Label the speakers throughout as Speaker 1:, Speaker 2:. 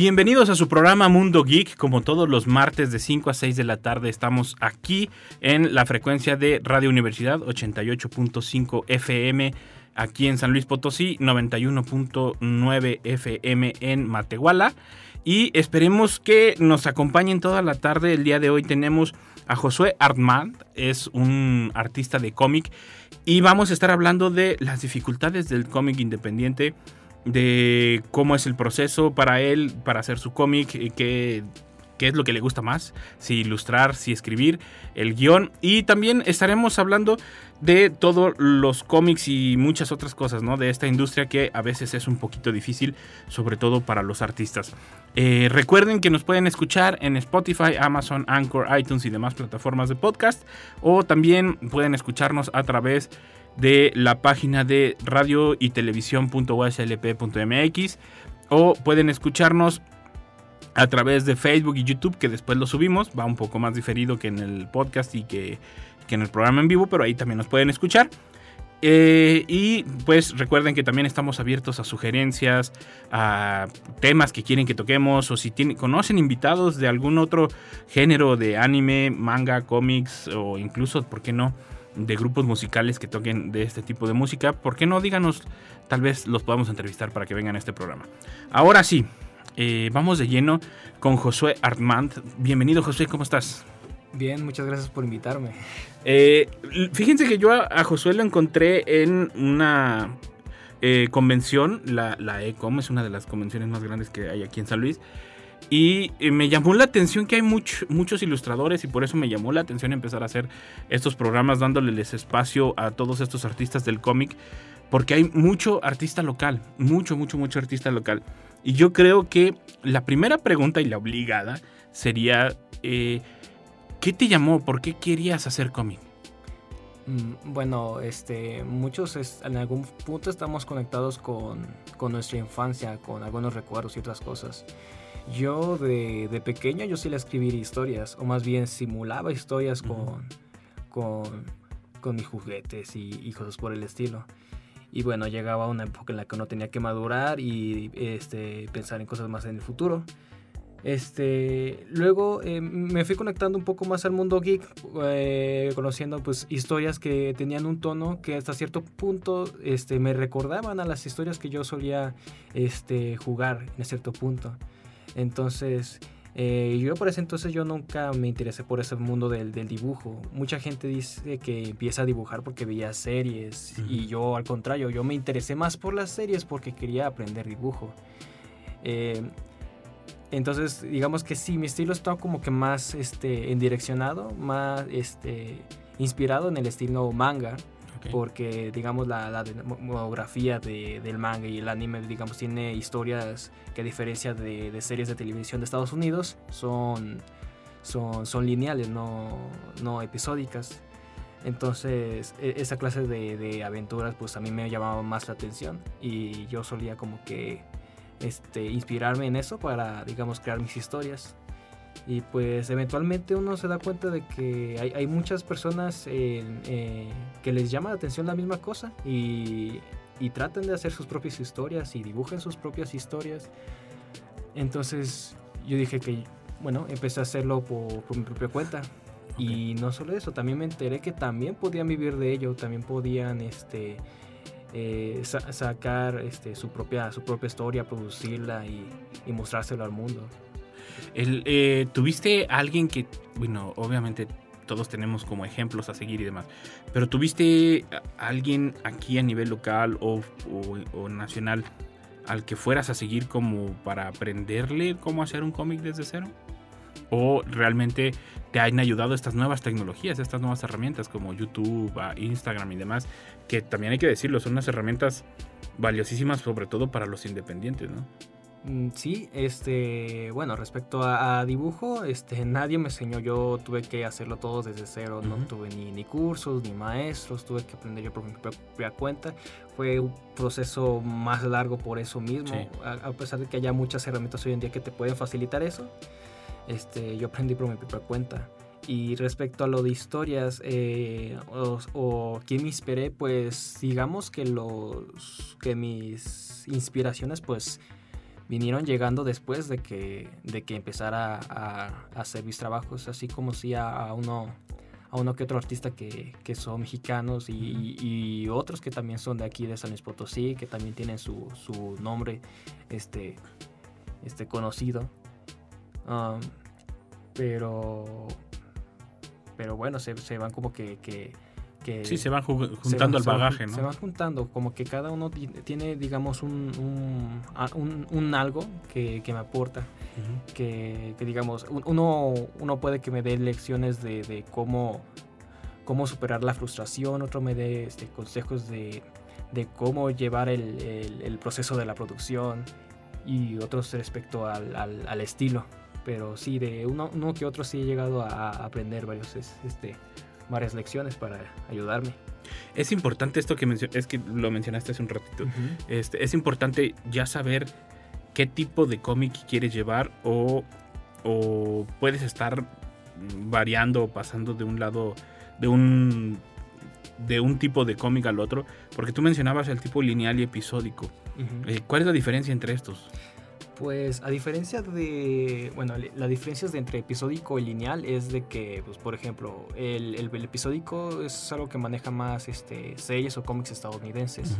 Speaker 1: Bienvenidos a su programa Mundo Geek. Como todos los martes de 5 a 6 de la tarde, estamos aquí en la frecuencia de Radio Universidad 88.5 FM aquí en San Luis Potosí, 91.9 FM en Matehuala. Y esperemos que nos acompañen toda la tarde. El día de hoy tenemos a Josué Armand, es un artista de cómic. Y vamos a estar hablando de las dificultades del cómic independiente de cómo es el proceso para él, para hacer su cómic, eh, qué, qué es lo que le gusta más, si ilustrar, si escribir, el guion. Y también estaremos hablando de todos los cómics y muchas otras cosas, ¿no? De esta industria que a veces es un poquito difícil, sobre todo para los artistas. Eh, recuerden que nos pueden escuchar en Spotify, Amazon, Anchor, iTunes y demás plataformas de podcast. O también pueden escucharnos a través de la página de radio y televisión.uslp.mx o pueden escucharnos a través de Facebook y YouTube que después lo subimos, va un poco más diferido que en el podcast y que, que en el programa en vivo, pero ahí también nos pueden escuchar. Eh, y pues recuerden que también estamos abiertos a sugerencias, a temas que quieren que toquemos o si tienen, conocen invitados de algún otro género de anime, manga, cómics o incluso, ¿por qué no? De grupos musicales que toquen de este tipo de música, ¿por qué no? Díganos, tal vez los podamos entrevistar para que vengan a este programa. Ahora sí, eh, vamos de lleno con Josué Armand. Bienvenido Josué, ¿cómo estás?
Speaker 2: Bien, muchas gracias por invitarme.
Speaker 1: Eh, fíjense que yo a, Josué lo encontré en una eh, convención, la, la ECOM es una de las convenciones más grandes que hay aquí en San Luis. Y me llamó la atención que hay muchos ilustradores y por eso me llamó la atención empezar a hacer estos programas dándoles espacio a todos estos artistas del cómic, porque hay mucho artista local, mucho, mucho, mucho artista local. Y yo creo que la primera pregunta y la obligada sería, eh, ¿qué te llamó? ¿Por qué querías hacer cómic?
Speaker 2: Mm, bueno, este, muchos en algún punto estamos conectados con, con, nuestra infancia, con algunos recuerdos y otras cosas. Yo de, de pequeño yo sí le escribir historias, o más bien simulaba historias con, con, con mis juguetes y, y cosas por el estilo. Y bueno, llegaba una época en la que uno tenía que madurar y este, pensar en cosas más en el futuro. Este, luego eh, me fui conectando un poco más al mundo geek, eh, conociendo pues historias que tenían un tono que hasta cierto punto este, me recordaban a las historias que yo solía este, jugar en cierto punto. Entonces, eh, yo por ese entonces yo nunca me interesé por ese mundo del, dibujo. Mucha gente dice que empieza a dibujar porque veía series y yo al contrario, yo me interesé más por las series porque quería aprender dibujo. Eh, entonces, digamos que sí, mi estilo está como que más este, en direccionado, más este, inspirado en el estilo manga porque digamos la, la demografía de, del manga y el anime digamos tiene historias que a diferencia de, de, series de televisión de Estados Unidos son, son, son lineales, no, no episódicas. Entonces e, esa clase de, de, aventuras pues a mí me llamaba más la atención y yo solía como que este, inspirarme en eso para digamos crear mis historias. Y pues eventualmente uno se da cuenta de que hay, hay muchas personas eh, que les llama la atención la misma cosa y, y tratan de hacer sus propias historias y dibujan sus propias historias. Entonces yo dije que, bueno, empecé a hacerlo por, por mi propia cuenta. Y no solo eso, también me enteré que también podían vivir de ello, también podían este, eh, sacar este, su, propia, su propia historia, producirla y, y mostrárselo al mundo.
Speaker 1: El, eh, ¿Tuviste alguien que, bueno, obviamente todos tenemos como ejemplos a seguir y demás, pero ¿tuviste alguien aquí a nivel local o, o, nacional al que fueras a seguir como para aprenderle cómo hacer un cómic desde cero? ¿O realmente te han ayudado estas nuevas tecnologías, estas nuevas herramientas como YouTube, Instagram y demás, que también hay que decirlo, son unas herramientas valiosísimas sobre todo para los independientes, ¿no?
Speaker 2: Mm, Sí, este, bueno, respecto a, a dibujo, este, nadie me enseñó, yo tuve que hacerlo todo desde cero, no tuve ni, ni cursos, ni maestros, tuve que aprender yo por mi propia cuenta. Fue un proceso más largo por eso mismo,
Speaker 1: Sí.
Speaker 2: a, a pesar de que haya muchas herramientas hoy en día que te pueden facilitar eso, este, yo aprendí por mi propia cuenta. Y respecto a lo de historias eh, o, o quién me inspiré, pues digamos que los que mis inspiraciones pues vinieron llegando después de que, de que empezara a, a hacer mis trabajos, así como si a, a uno a uno que otro artista que, que son mexicanos y, y otros que también son de aquí de San Luis Potosí, que también tienen su, su nombre este, este conocido. Um, pero pero bueno, se, se van como que, que, que
Speaker 1: Sí, se van juntando al
Speaker 2: van
Speaker 1: bagaje, ¿no?
Speaker 2: Se van juntando, como que cada uno ti- tiene, digamos, un, un, a- un- un algo que, que me aporta. Que, que, digamos, un- uno, uno puede que me dé lecciones de, de cómo, cómo superar la frustración, otro me dé este, consejos de, de cómo llevar el, el- el proceso de la producción y otros respecto al, al- al estilo. Pero sí, de uno, uno que otro sí he llegado a, a aprender varios, es- este, varias lecciones para ayudarme.
Speaker 1: Es importante esto que es que lo mencionaste hace un ratito. Este, es importante ya saber qué tipo de cómic quieres llevar o, o puedes estar variando o pasando de un lado, de un, de un tipo de cómic al otro, porque tú mencionabas el tipo lineal y episódico. Eh, ¿Cuál es la diferencia entre estos?
Speaker 2: Pues a diferencia de, bueno, la diferencia de entre episódico y lineal es de que, pues por ejemplo, el, el- el episódico es algo que maneja más este, series o cómics estadounidenses,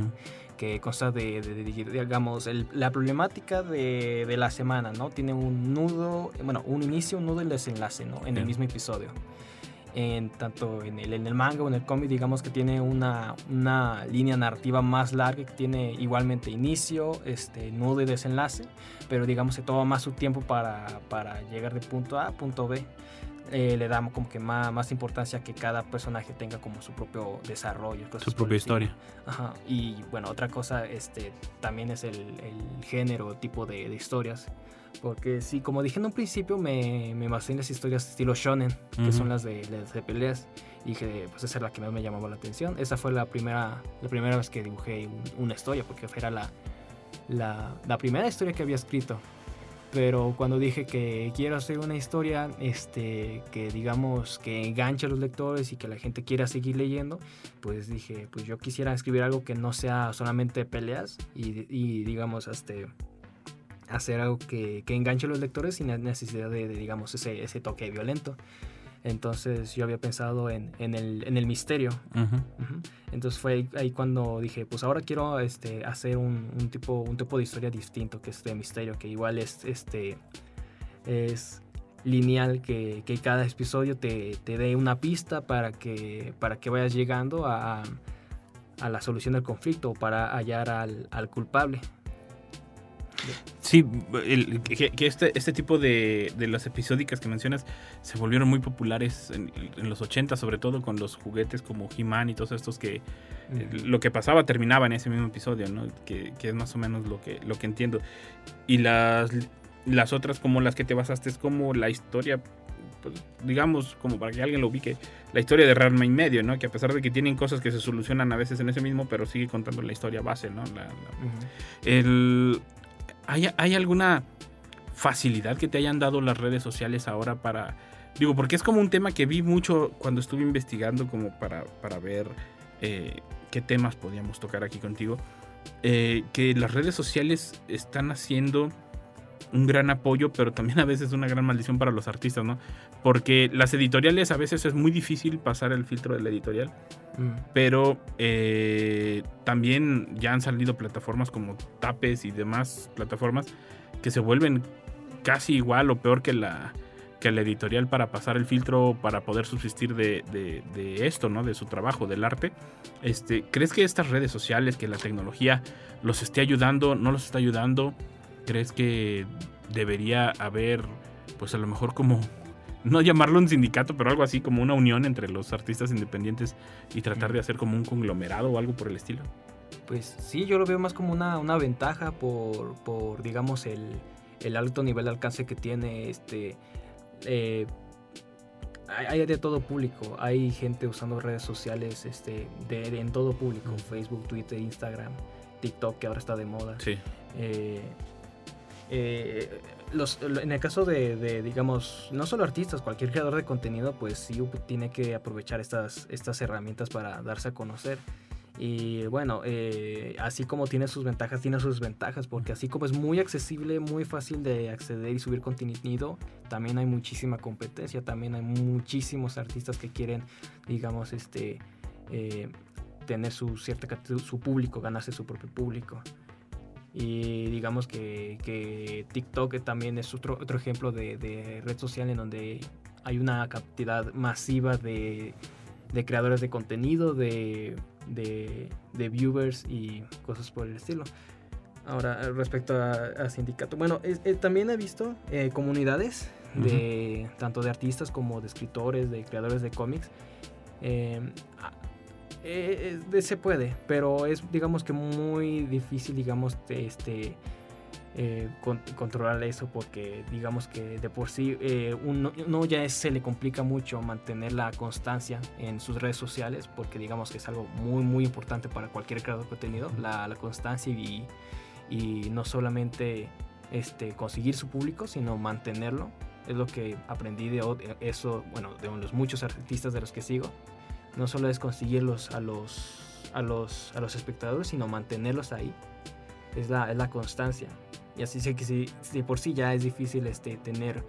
Speaker 2: que consta de, de- de- digamos, el- la problemática de, de la semana, ¿no? Tiene un nudo, bueno, un inicio, un nudo y desenlace, ¿no? En el mismo episodio. En, tanto en el, en el manga o en el cómic, digamos que tiene una, una línea narrativa más larga que tiene igualmente inicio, este, nudo y desenlace, pero digamos que toma más su tiempo para, para llegar de punto A a punto B. Eh, le damos como que más, más importancia que cada personaje tenga como su propio desarrollo.
Speaker 1: Su propia historia.
Speaker 2: Ajá. Y bueno, otra cosa este, también es el, el género, tipo de, de historias. Porque sí, como dije en un principio, me, me basé en las historias estilo shonen, que
Speaker 1: Ujú.
Speaker 2: son las de, las de peleas. Y dije, pues esa es la que más me llamaba la atención. Esa fue la primera, la primera vez que dibujé un- una historia, porque era la, la, la primera historia que había escrito. Pero cuando dije que quiero hacer una historia este, que digamos que enganche a los lectores y que la gente quiera seguir leyendo, pues dije, pues yo quisiera escribir algo que no sea solamente peleas y, y, digamos, este, hacer algo que, que enganche a los lectores sin la necesidad de, de, digamos, ese, ese toque violento. Entonces yo había pensado en, en, el, en el misterio. Entonces fue ahí, ahí cuando dije, pues ahora quiero este, hacer un, un tipo, un tipo de historia distinto, que es de misterio, que igual es, este, es lineal, que, que cada episodio te, te dé una pista para que, para que vayas llegando a, a la solución del conflicto o para hallar al, al culpable.
Speaker 1: Sí, el- que, que este, este tipo de, de las episódicas que mencionas se volvieron muy populares en, en los 80, sobre todo con los juguetes como He-Man y todos estos que eh, lo que pasaba terminaba en ese mismo episodio, ¿no? Que, que es más o menos lo que, lo que entiendo. Y las, las otras, como las que te basaste, es como la historia, pues, digamos, como para que alguien lo ubique, la historia de Ranma y medio, ¿no? Que a pesar de que tienen cosas que se solucionan a veces en ese mismo, pero sigue contando la historia base, ¿no? La- la-
Speaker 2: Ujú.
Speaker 1: el, ¿hay, ¿Hay alguna facilidad que te hayan dado las redes sociales ahora para... Digo, porque es como un tema que vi mucho cuando estuve investigando como para, para ver eh, qué temas podíamos tocar aquí contigo. eh, que las redes sociales están haciendo un gran apoyo, pero también a veces una gran maldición para los artistas, ¿no? Porque las editoriales a veces es muy difícil pasar el filtro de la editorial
Speaker 2: Mm.
Speaker 1: pero eh, también ya han salido plataformas como Tapes y demás plataformas que se vuelven casi igual o peor que la, que la editorial para pasar el filtro para poder subsistir de, de- de esto, ¿no? De su trabajo, del arte. Este, ¿Crees que estas redes sociales, que la tecnología los esté ayudando, no los está ayudando? ¿Crees que debería haber, pues a lo mejor como no llamarlo un sindicato, pero algo así como una unión entre los artistas independientes y tratar de hacer como un conglomerado o algo por el estilo.
Speaker 2: Pues sí, yo lo veo más como una, una ventaja por, por digamos, el, el alto nivel de alcance que tiene este... eh, hay de todo público, hay gente usando redes sociales este, de, de- en todo público, Facebook, Twitter, Instagram, TikTok que ahora está de moda.
Speaker 1: Sí.
Speaker 2: Eh, eh, en el caso de, de, digamos, no solo artistas, cualquier creador de contenido, pues sí tiene que aprovechar estas, herramientas para darse a conocer. Y bueno, eh, así como tiene sus ventajas, tiene sus desventajas, porque así como es muy accesible, muy fácil de acceder y subir contenido, también hay muchísima competencia, también hay muchísimos artistas que quieren, digamos, este, eh, tener su cierta su público, ganarse su propio público. Y digamos que, que TikTok también es otro, otro ejemplo de, de red social en donde hay una cantidad masiva de, de creadores de contenido, de, de, de viewers y cosas por el estilo. Ahora, respecto a, a sindicato, bueno, es- eh, también he visto eh, comunidades de tanto de artistas como de escritores, de creadores de cómics. Eh, eh, eh, se puede, pero es digamos que muy difícil, digamos, este eh, con- controlar eso porque digamos que de por sí eh, uno, uno ya es- se le complica mucho mantener la constancia en sus redes sociales porque digamos que es algo muy muy importante para cualquier creador de contenido la, la constancia y, y no solamente este, conseguir su público sino mantenerlo. Es lo que aprendí de eso bueno de los muchos artistas de los que sigo no solo es conseguirlos a los a los a los espectadores sino mantenerlos ahí. Es la, es la constancia. Y así sé que si, por sí ya es difícil este tener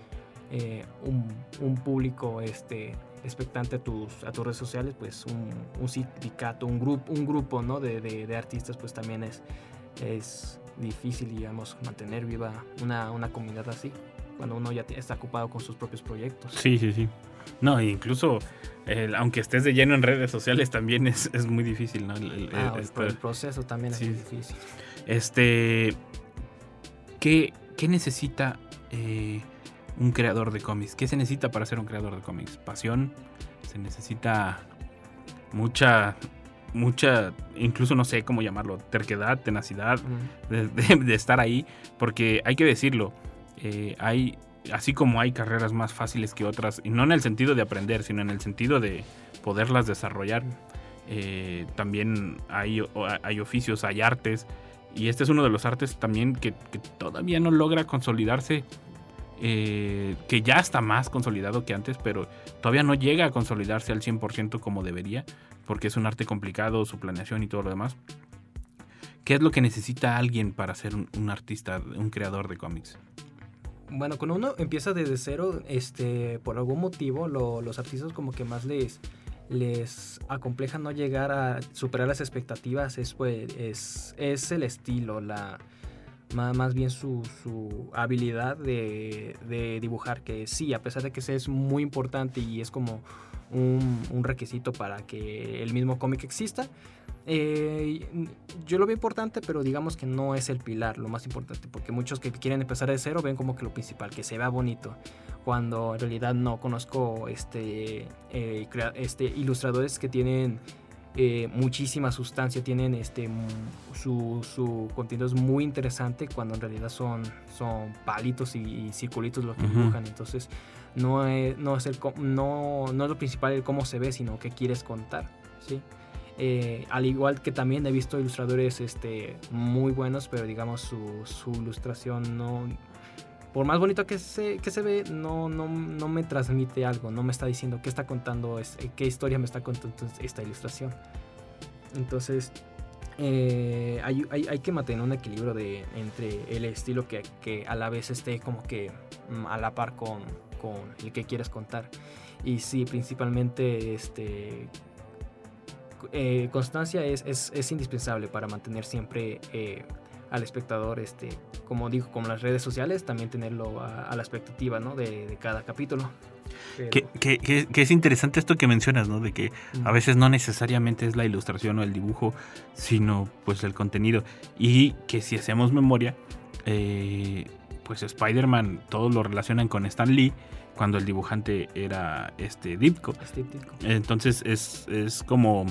Speaker 2: eh, un, un público este expectante a tus a tus redes sociales pues un, un sindicato un grupo un grupo no de, de- de artistas pues también es es difícil digamos mantener viva una, una comunidad así cuando uno ya está ocupado con sus propios proyectos.
Speaker 1: Sí, sí, sí. No, incluso el- aunque estés de lleno en redes sociales también es, es muy difícil, ¿no? El- el-
Speaker 2: Ah,
Speaker 1: el-
Speaker 2: por el proceso también
Speaker 1: Sí.
Speaker 2: es muy difícil
Speaker 1: Este, ¿qué, qué necesita eh, un creador de cómics? ¿Qué se necesita para ser un creador de cómics? Pasión, se necesita mucha, mucha, incluso no sé cómo llamarlo, terquedad, tenacidad,
Speaker 2: Mm.
Speaker 1: de, de- de estar ahí, porque hay que decirlo, eh, hay, así como hay carreras más fáciles que otras, y no en el sentido de aprender, sino en el sentido de poderlas desarrollar, eh, también hay, oficios, hay artes, y este es uno de los artes también que, todavía no logra consolidarse, eh, que ya está más consolidado que antes, pero todavía no llega a consolidarse al 100% como debería, porque es un arte complicado, su planeación y todo lo demás. ¿Qué es lo que necesita alguien para ser un artista, un creador de cómics?
Speaker 2: Bueno, cuando uno empieza desde cero, este, por algún motivo, lo- los artistas como que más les, les acompleja no llegar a superar las expectativas, es, pues, es, es el estilo, la, más, más bien su, su habilidad de, de dibujar, que sí, a pesar de que es muy importante y es como un, un requisito para que el mismo cómic exista, eh, yo lo veo importante, pero digamos que no es el pilar, lo más importante, porque muchos que quieren empezar de cero ven como que lo principal, que se vea bonito, cuando en realidad no conozco este, eh, este ilustradores que tienen eh, muchísima sustancia, tienen este su, su contenido es muy interesante, cuando en realidad son, son palitos y, y circulitos lo que
Speaker 1: Ujú.
Speaker 2: dibujan, entonces no es, no, es el, no, no es lo principal el cómo se ve, sino qué quieres contar, ¿sí? Eh, al igual que también he visto ilustradores este, muy buenos, pero digamos su, su ilustración no... Por más bonito que se, que se ve, no, no, no me transmite algo, no me está diciendo qué está contando, es, qué historia me está contando esta ilustración. Entonces, eh, hay, hay- hay que mantener un equilibrio de, entre el estilo que, que a la vez esté como que mm, a la par con, con el que quieres contar. Y sí, principalmente este, eh, constancia es, es, es indispensable para mantener siempre eh, al espectador, este, como digo, como las redes sociales, también tenerlo a, a la expectativa ¿no? de, de cada capítulo. Pero-
Speaker 1: Que, que- que- que es interesante esto que mencionas, ¿no? De que a veces no necesariamente es la ilustración o el dibujo, sino pues el contenido. Y que si hacemos memoria, eh, pues Spider-Man todos lo relacionan con Stan Lee, cuando el dibujante era este Ditko.
Speaker 2: Estético.
Speaker 1: Entonces es, es como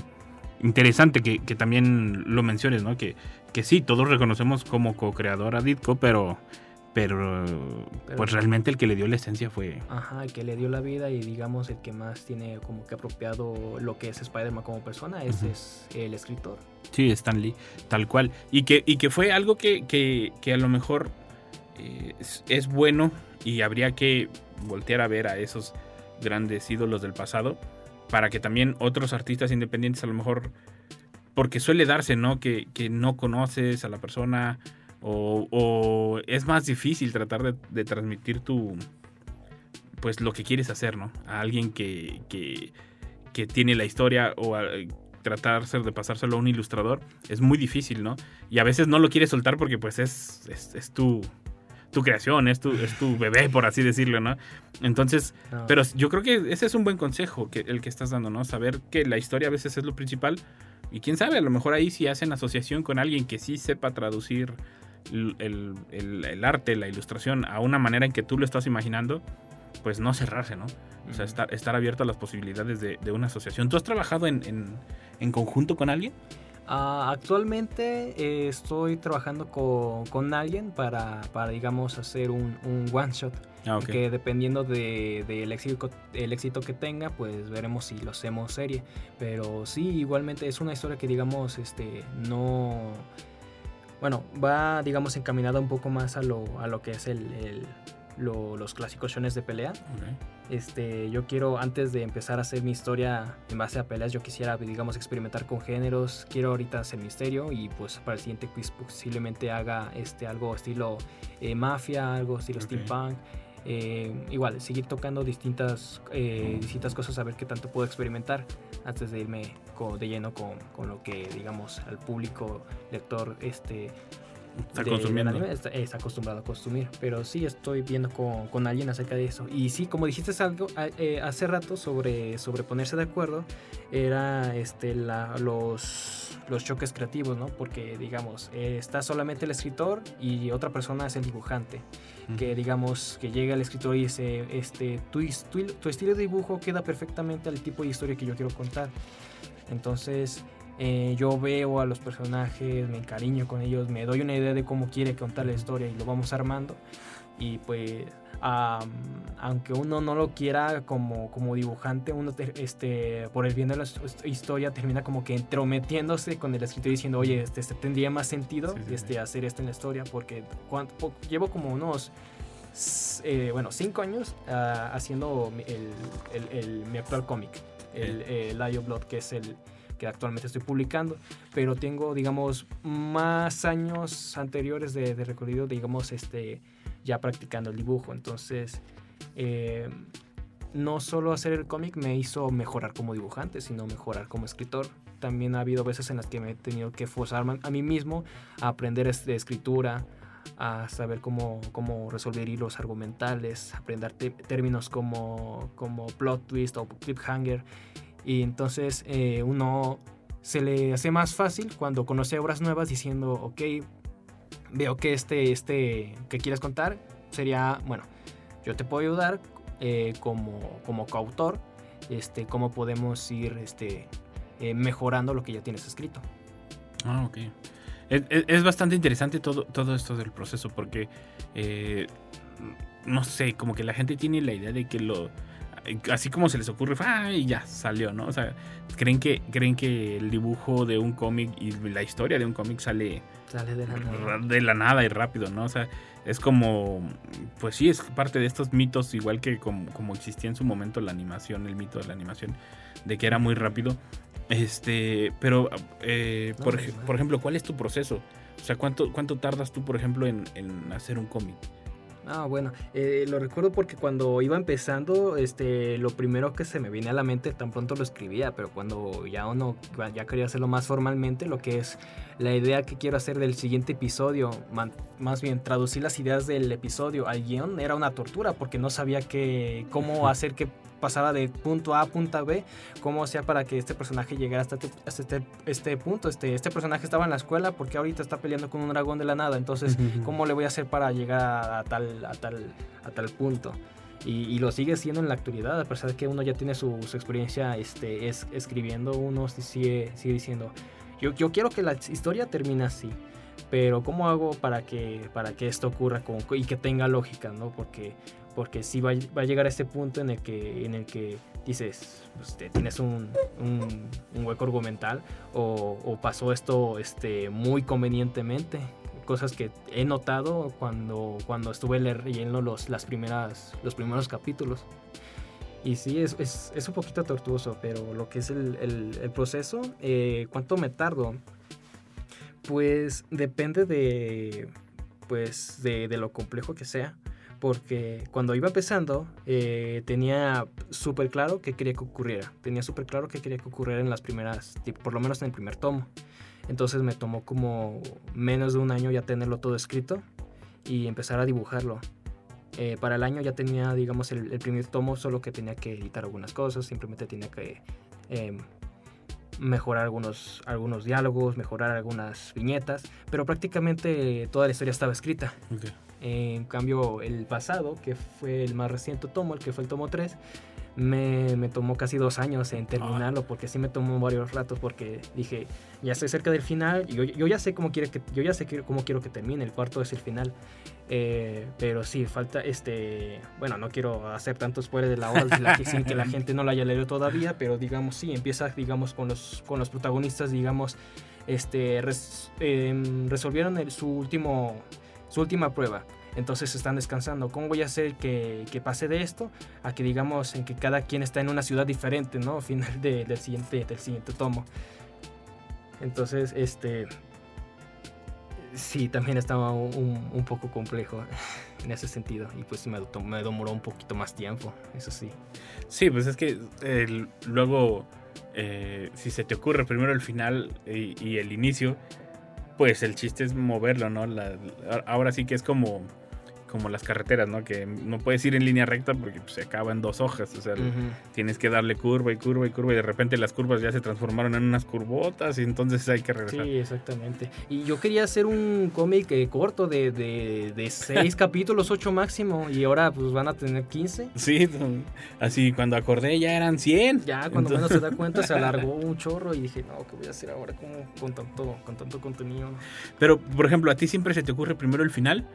Speaker 1: interesante que, que también lo menciones, ¿no? Que, que sí, todos reconocemos como co-creador a Ditko, pero, pero,
Speaker 2: Pero-
Speaker 1: pues realmente el que le dio la esencia fue...
Speaker 2: Ajá, el que le dio la vida y digamos el que más tiene como que apropiado lo que es Spider-Man como persona,
Speaker 1: Ujú.
Speaker 2: es el escritor.
Speaker 1: Sí, Stan Lee, tal cual. Y que, y que fue algo que, que, que a lo mejor eh, es, es bueno y habría que voltear a ver a esos grandes ídolos del pasado para que también otros artistas independientes a lo mejor, porque suele darse, ¿no? Que, que no conoces a la persona o, o es más difícil tratar de, de transmitir tu, pues lo que quieres hacer, ¿no? A alguien que, que, que tiene la historia o a- tratarse de pasárselo a un ilustrador es muy difícil, ¿no? Y a veces no lo quieres soltar porque pues es, es, es tu, tu creación, es tu, es tu bebé, por así decirlo, ¿no? Entonces,
Speaker 2: No.
Speaker 1: pero yo creo que ese es un buen consejo que, el que estás dando, ¿no? Saber que la historia a veces es lo principal y quién sabe, a lo mejor ahí si hacen asociación con alguien que sí sepa traducir el, el- el- el arte, la ilustración a una manera en que tú lo estás imaginando, pues no cerrarse, ¿no? O sea, estar, estar abierto a las posibilidades de, de una asociación. ¿Tú has trabajado en, en- en conjunto con alguien?
Speaker 2: Ah, actualmente eh, estoy trabajando con, con alguien para, para, digamos, hacer un, un one shot.
Speaker 1: Ah,
Speaker 2: Que dependiendo de- del éxito, el éxito que tenga, pues veremos si lo hacemos serie. Pero sí, igualmente es una historia que, digamos, este, no. Bueno, va, digamos, encaminada un poco más a lo, a lo que es el, el- lo- los clásicos shones de pelea. Este, yo quiero, antes de empezar a hacer mi historia en base a peleas, yo quisiera, digamos, experimentar con géneros. Quiero ahorita hacer misterio y pues para el siguiente quiz posiblemente haga este, algo estilo eh, mafia, algo estilo steampunk. Eh, igual, seguir tocando distintas, eh, distintas cosas, a ver qué tanto puedo experimentar antes de irme de lleno con, con lo que, digamos, al público lector este,
Speaker 1: Está
Speaker 2: de-
Speaker 1: consumiendo.
Speaker 2: anime está, está acostumbrado a consumir. Pero sí estoy viendo con, con alguien acerca de eso. Y sí, como dijiste algo a- eh, hace rato sobre, sobre ponerse de acuerdo, era este, la, los, los choques creativos, ¿no? Porque, digamos, eh, está solamente el escritor y otra persona es el dibujante. Que, digamos, que llega el escritor y dice, este, tu, tu, tu estilo de dibujo queda perfectamente al tipo de historia que yo quiero contar. Entonces, eh, yo veo a los personajes, me encariño con ellos, me doy una idea de cómo quiere contar la historia y lo vamos armando. Y pues, aunque uno no lo quiera como, como dibujante, uno te- este, por el bien de la his- historia termina como que entrometiéndose con el escritor diciendo, oye, este, este tendría más sentido
Speaker 1: Sí, sí, sí.
Speaker 2: este, hacer esto en la historia porque llevo como unos... eh, bueno, cinco años ah, haciendo el, el- el- mi actual cómic, el, el Eye of Blood, que es el, que actualmente estoy publicando, pero tengo, digamos, más años anteriores de, de recorrido, digamos, este, ya practicando el dibujo. Entonces, eh, no solo hacer el cómic me hizo mejorar como dibujante, sino mejorar como escritor. También ha habido veces en las que me he tenido que forzar a mí mismo a aprender es- de escritura, a saber cómo, cómo resolver hilos argumentales, aprender términos como, como plot twist o cliffhanger. Y entonces eh, uno se le hace más fácil cuando conoce obras nuevas diciendo, ok, veo que este, este que quieres contar sería, bueno, yo te puedo ayudar eh, como, como coautor, este, cómo podemos ir este, eh, mejorando lo que ya tienes escrito.
Speaker 1: Ah, ok. Es, bastante interesante todo, todo esto del proceso porque, no sé, como que la gente tiene la idea de que lo, así como se les ocurre, ¡ah! y ya salió, ¿no? O sea, creen que, creen que el dibujo de un cómic y la historia de un cómic sale
Speaker 2: Sale de la nada.
Speaker 1: ra- de la nada y rápido, ¿no? O sea, es como, pues sí, es parte de estos mitos, igual que como, como existía en su momento la animación, el mito de la animación, de que era muy rápido. Este, pero, eh,
Speaker 2: No,
Speaker 1: por, por ejemplo, ¿cuál es tu proceso? O sea, ¿cuánto, cuánto tardas tú, por ejemplo, en, en hacer un cómic?
Speaker 2: Ah, bueno, eh, lo recuerdo porque cuando iba empezando, este, lo primero que se me viene a la mente, tan pronto lo escribía, pero cuando ya uno ya quería hacerlo más formalmente, lo que es la idea que quiero hacer del siguiente episodio, man- más bien traducir las ideas del episodio al guion, era una tortura porque no sabía que, cómo hacer que pasara de punto A a punto B, cómo hacía para que este personaje llegara hasta, este- hasta este, este punto. Este, este personaje estaba en la escuela porque ahorita está peleando con un dragón de la nada, entonces ¿Cómo le voy a hacer para llegar a, tal, a, tal, a tal punto? Y, y lo sigue siendo en la actualidad, a pesar de que uno ya tiene su, su experiencia este, es, escribiendo, uno sigue, sigue diciendo, yo, yo quiero que la historia termine así, pero ¿cómo hago para que, para que esto ocurra con- y que tenga lógica, ¿no? Porque, porque sí va, va a llegar a ese punto en el que, en el que dices, pues, tienes un, un- un hueco argumental o, o pasó esto este, muy convenientemente. Cosas que he notado cuando, cuando estuve leyendo los, las primeras, los primeros capítulos. Y sí, es, es, es un poquito tortuoso, pero lo que es el, el- el proceso, eh, ¿cuánto me tardo? Pues depende de, pues, de, de lo complejo que sea. Porque cuando iba empezando, eh, tenía súper claro qué quería que ocurriera. Tenía súper claro qué quería que ocurriera en las primeras, por lo menos en el primer tomo. Entonces me tomó como menos de un año ya tenerlo todo escrito y empezar a dibujarlo. Eh, para el año ya tenía, digamos, el, el primer tomo, solo que tenía que editar algunas cosas, simplemente tenía que em, mejorar algunos, algunos diálogos, mejorar algunas viñetas, pero prácticamente toda la historia estaba escrita.
Speaker 1: Ok.
Speaker 2: En cambio, el pasado, que fue el más reciente tomo, el que fue el tomo 3, me, me tomó casi dos años en terminarlo, porque sí me tomó varios ratos, porque dije, ya estoy cerca del final, yo, yo ya sé cómo quiere que, yo ya sé que- cómo quiero que termine, el cuarto es el final. Eh, pero sí, falta este. Bueno, no quiero hacer tanto spoiler de la obra sin, la- sin que la gente no la haya leído todavía, pero digamos, sí, empieza, digamos, con los, con los protagonistas, digamos, este, res- em, resolvieron el- su, último, su última prueba. Entonces están descansando. ¿Cómo voy a hacer que, que pase de esto a que digamos en que cada quien está en una ciudad diferente, ¿no? Al final de- del, siguiente, del siguiente tomo. Entonces, este... Sí, también estaba un, poco complejo en ese sentido. Y pues me, me demoró un poquito más tiempo, eso sí.
Speaker 1: Sí, pues es que eh, luego, eh, si se te ocurre primero el final y, y el inicio, pues el chiste es moverlo, ¿no? La- ahora sí que es como, como las carreteras, ¿no? Que no puedes ir en línea recta porque pues, se acaba en dos hojas, o sea, tienes que darle curva y curva y curva y de repente las curvas ya se transformaron en unas curvotas y entonces hay que regresar.
Speaker 2: Sí, exactamente. Y yo quería hacer un cómic eh, corto de, de, de seis capítulos, ocho máximo, y ahora pues van a tener 15.
Speaker 1: Sí, así cuando acordé ya eran 100.
Speaker 2: Ya cuando
Speaker 1: Entonces-
Speaker 2: menos se da cuenta se alargó un chorro y dije, no, ¿qué voy a hacer ahora con, con, tanto, con tanto contenido?
Speaker 1: Pero, por ejemplo, ¿a ti siempre se te ocurre primero el final?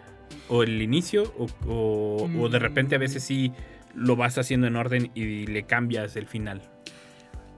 Speaker 1: ¿O el inicio? ¿O, o- o de repente a veces sí lo vas haciendo en orden y le cambias el final?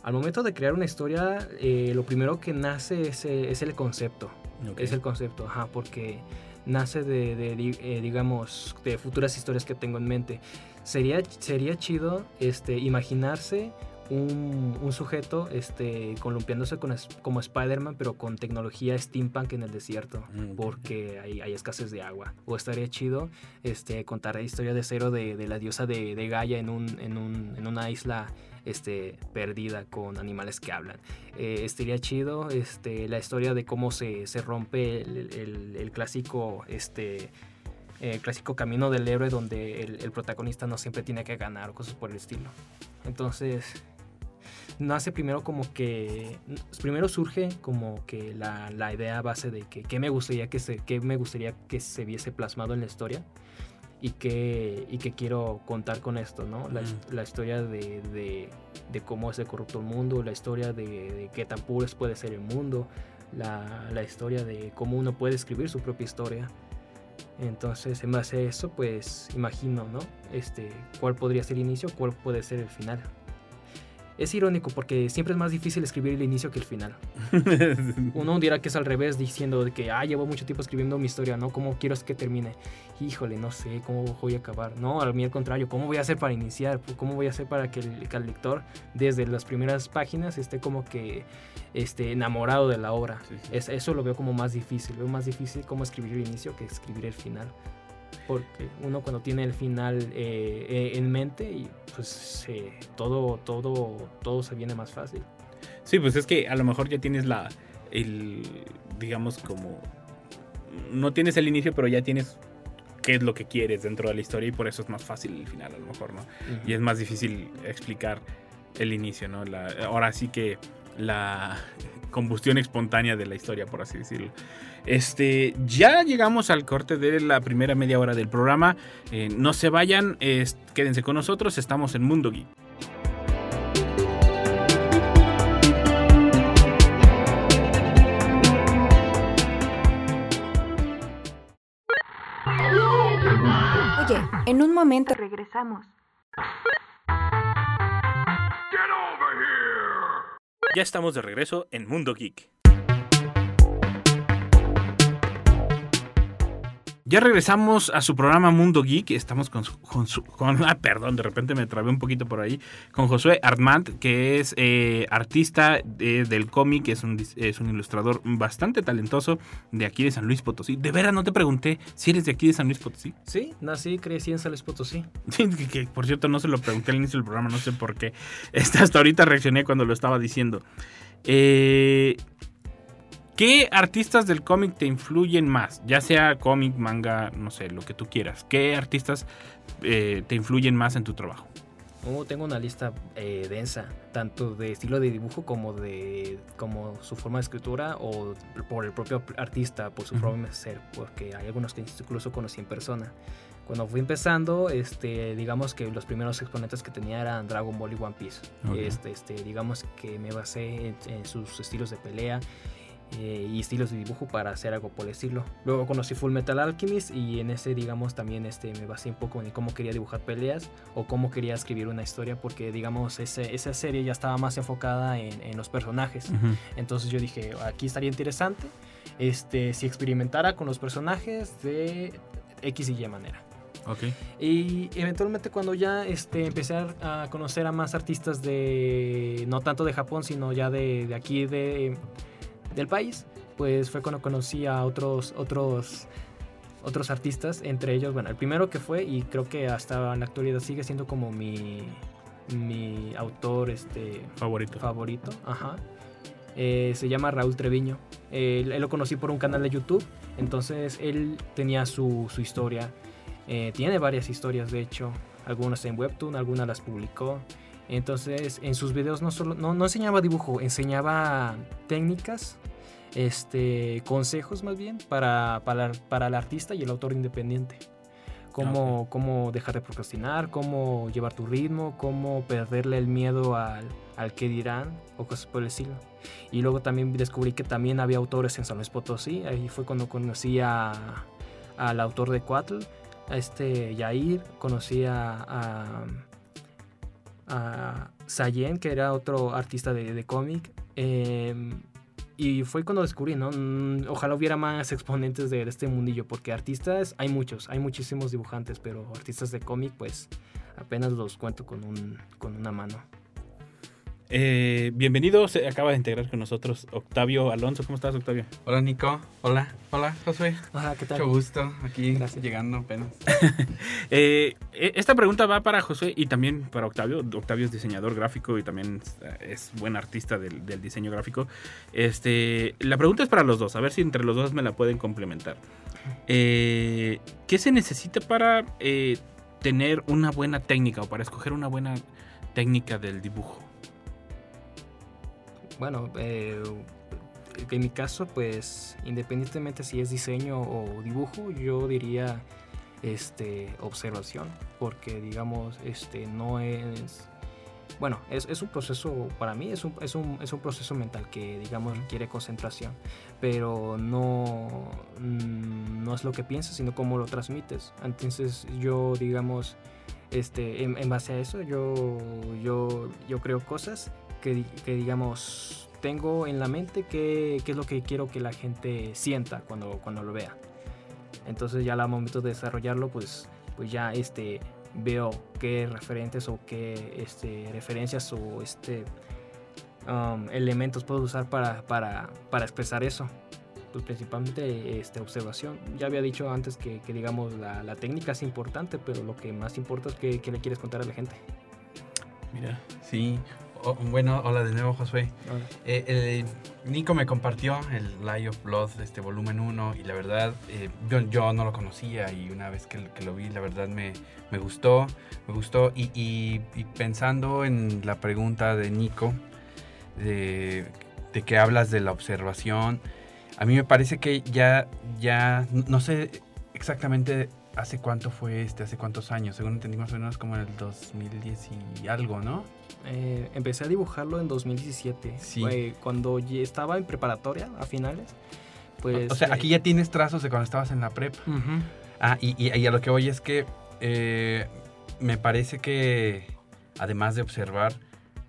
Speaker 2: Al momento de crear una historia, eh, lo primero que nace es, eh, es el concepto. Es el concepto, ajá, porque nace de, de, eh, digamos, de futuras historias que tengo en mente. Sería, sería chido este, imaginarse un, un sujeto este, columpiándose con como Spider-Man, pero con tecnología steampunk en el desierto,
Speaker 1: Mm,
Speaker 2: porque hay, hay escasez de agua. O estaría chido este, contar la historia de cero de, de la diosa de, de Gaia en, un, en, un, en una isla este, perdida con animales que hablan. Eh, estaría chido este, la historia de cómo se, se rompe el, el- el clásico este, eh, clásico camino del héroe donde el, el protagonista no siempre tiene que ganar o cosas por el estilo. Entonces, nace primero como que, primero surge como que la, la idea base de que qué me gustaría que se, qué me gustaría que se viese plasmado en la historia y que, y que quiero contar con esto, ¿no? La, his- la historia de, de, de cómo es de corrupto el mundo, la historia de, de qué tan puro puede ser el mundo, la, la historia de cómo uno puede escribir su propia historia. Entonces, en base a eso, pues imagino, ¿no? Este, cuál podría ser el inicio, cuál puede ser el final. Es irónico porque siempre es más difícil escribir el inicio que el final. Uno dirá que es al revés, diciendo de que, ah, llevo mucho tiempo escribiendo mi historia, ¿no? ¿Cómo quiero que termine? Híjole, no sé, ¿cómo voy a acabar? No, a mí al contrario, ¿cómo voy a hacer para iniciar? ¿Cómo voy a hacer para que el, que el lector, desde las primeras páginas, esté como que esté enamorado de la obra?
Speaker 1: Sí, sí.
Speaker 2: Es- eso lo veo como más difícil. Veo más difícil cómo escribir el inicio que escribir el final. Porque uno cuando tiene el final eh, eh, en mente, y pues eh, todo, todo, todo se viene más fácil.
Speaker 1: Sí, pues es que a lo mejor ya tienes la. El. Digamos, como. No tienes el inicio, pero ya tienes qué es lo que quieres dentro de la historia y por eso es más fácil el final, a lo mejor, ¿no? Y es más difícil explicar el inicio, ¿no? La- ahora sí que la combustión espontánea de la historia, por así decirlo. Este, ya llegamos al corte de la primera media hora del programa. Eh, no se vayan, quédense con nosotros, estamos en Mundo Geek.
Speaker 3: Oye, en un momento regresamos.
Speaker 1: Ya estamos de regreso en Mundo Geek. Ya regresamos a su programa Mundo Geek. Estamos con, su- con, su- con- ah, perdón, de repente me trabé un poquito por ahí. Con Josué Armand, que es eh, artista de- del cómic, es un, es un ilustrador bastante talentoso de aquí de San Luis Potosí. De veras, no te pregunté si eres de aquí de San Luis Potosí.
Speaker 2: Sí, nací, crecí en San Luis Potosí.
Speaker 1: Sí, que, que, por cierto no se lo pregunté al inicio del programa, no sé por qué. Hasta ahorita reaccioné cuando lo estaba diciendo. Eh, ¿Qué artistas del cómic te influyen más? Ya sea cómic, manga, no sé, lo que tú quieras. ¿Qué artistas eh, te influyen más en tu trabajo?
Speaker 2: Oh, tengo una lista eh, densa, tanto de estilo de dibujo como de como su forma de escritura o por el propio artista, por su
Speaker 1: Ujú.
Speaker 2: forma de ser, porque hay algunos que incluso conocí en persona. Cuando fui empezando, este, digamos que los primeros exponentes que tenía eran Dragon Ball y One Piece.
Speaker 1: Ok.
Speaker 2: Este, este, digamos que me basé en, en sus estilos de pelea eh, y estilos de dibujo para hacer algo por el estilo. Luego conocí Full Metal Alchemist y en ese, digamos, también este, me basé un poco en cómo quería dibujar peleas o cómo quería escribir una historia, porque, digamos, ese- esa serie ya estaba más enfocada en, en los personajes. Entonces yo dije, aquí estaría interesante este, si experimentara con los personajes de X y Y manera.
Speaker 1: Ok.
Speaker 2: Y eventualmente cuando ya este, empecé a a conocer a más artistas de, no tanto de Japón, sino ya de, de aquí de, del país, pues fue cuando conocí a otros, otros, otros artistas, entre ellos, bueno, el primero que fue, y creo que hasta en la actualidad sigue siendo como mi, mi autor este,
Speaker 1: Favorito.
Speaker 2: favorito, ajá. Eh, se llama Raúl Treviño. Él, él lo conocí por un canal de YouTube. Entonces él tenía su, su historia. Eh, tiene varias historias, de hecho. Algunas en Webtoon, algunas las publicó. Entonces en sus videos no, solo, no, no enseñaba dibujo, enseñaba técnicas, este, consejos más bien para, para, para el artista y el autor independiente. Cómo, cómo dejar de procrastinar, cómo llevar tu ritmo, cómo perderle el miedo al, al que dirán o cosas por el estilo. Y luego también descubrí que también había autores en San Luis Potosí. Ahí fue cuando conocí a, al autor de Cuatl, a este Yair. Conocí a, a, a Sayen, que era otro artista de, de cómic. Em, y fue cuando descubrí, ¿no? Mm, Ojalá hubiera más exponentes de este mundillo, porque artistas hay muchos, hay muchísimos dibujantes, pero artistas de cómic, pues apenas los cuento con, un, con una mano.
Speaker 1: Eh, bienvenido, se acaba de integrar con nosotros Octavio Alonso. ¿Cómo estás, Octavio?
Speaker 4: Hola Nico, hola, hola Josué,
Speaker 2: Hola, ¿qué tal?
Speaker 4: mucho gusto aquí
Speaker 2: Gracias.
Speaker 4: llegando apenas.
Speaker 1: Eh, eh, esta pregunta va para José y también para Octavio. Octavio es diseñador gráfico y también es buen artista del, del diseño gráfico. Este, la pregunta es para los dos, a ver si entre los dos me la pueden complementar. Eh, ¿Qué se necesita para eh, tener una buena técnica o para escoger una buena técnica del dibujo?
Speaker 2: Bueno, eh, en mi caso, pues independientemente si es diseño o dibujo, yo diría este, observación, porque digamos, este, no es... Bueno, es, es un proceso, para mí es un, es, un, es un proceso mental que, digamos, requiere concentración, pero no, mm, no es lo que piensas, sino cómo lo transmites. Entonces yo, digamos, este, en, en base a eso, yo, yo, yo creo cosas que, que, digamos, tengo en la mente qué qué es lo que quiero que la gente sienta cuando, cuando lo vea. Entonces ya al momento de desarrollarlo, pues, pues ya este, veo qué referentes o qué este, referencias o este, um, elementos puedo usar para, para, para expresar eso. Pues principalmente este, observación. Ya había dicho antes que, que, digamos la, la técnica es importante, pero lo que más importa es qué, qué le quieres contar a la gente.
Speaker 1: Mira.
Speaker 4: Sí, o- bueno, hola de nuevo Josué. Eh, el- Nico me compartió el Lie of Blood, este volumen 1, y la verdad eh, yo, yo no lo conocía y una vez que, que lo vi, la verdad me, me gustó, me gustó. Y, y- y pensando en la pregunta de Nico, de, de que hablas de la observación. A mí me parece que ya, ya, no sé exactamente hace cuánto fue este, hace cuántos años, según entendí más o menos como en el 2010 y algo, ¿no?
Speaker 2: Eh, empecé a dibujarlo en 2017,
Speaker 4: Sí.
Speaker 2: Fue cuando ya estaba en preparatoria a finales. Pues,
Speaker 4: o sea,
Speaker 2: eh,
Speaker 4: aquí ya tienes trazos de cuando estabas en la prepa.
Speaker 2: ujú.
Speaker 4: Ah, y, y- y a lo que voy es que eh, me parece que además de observar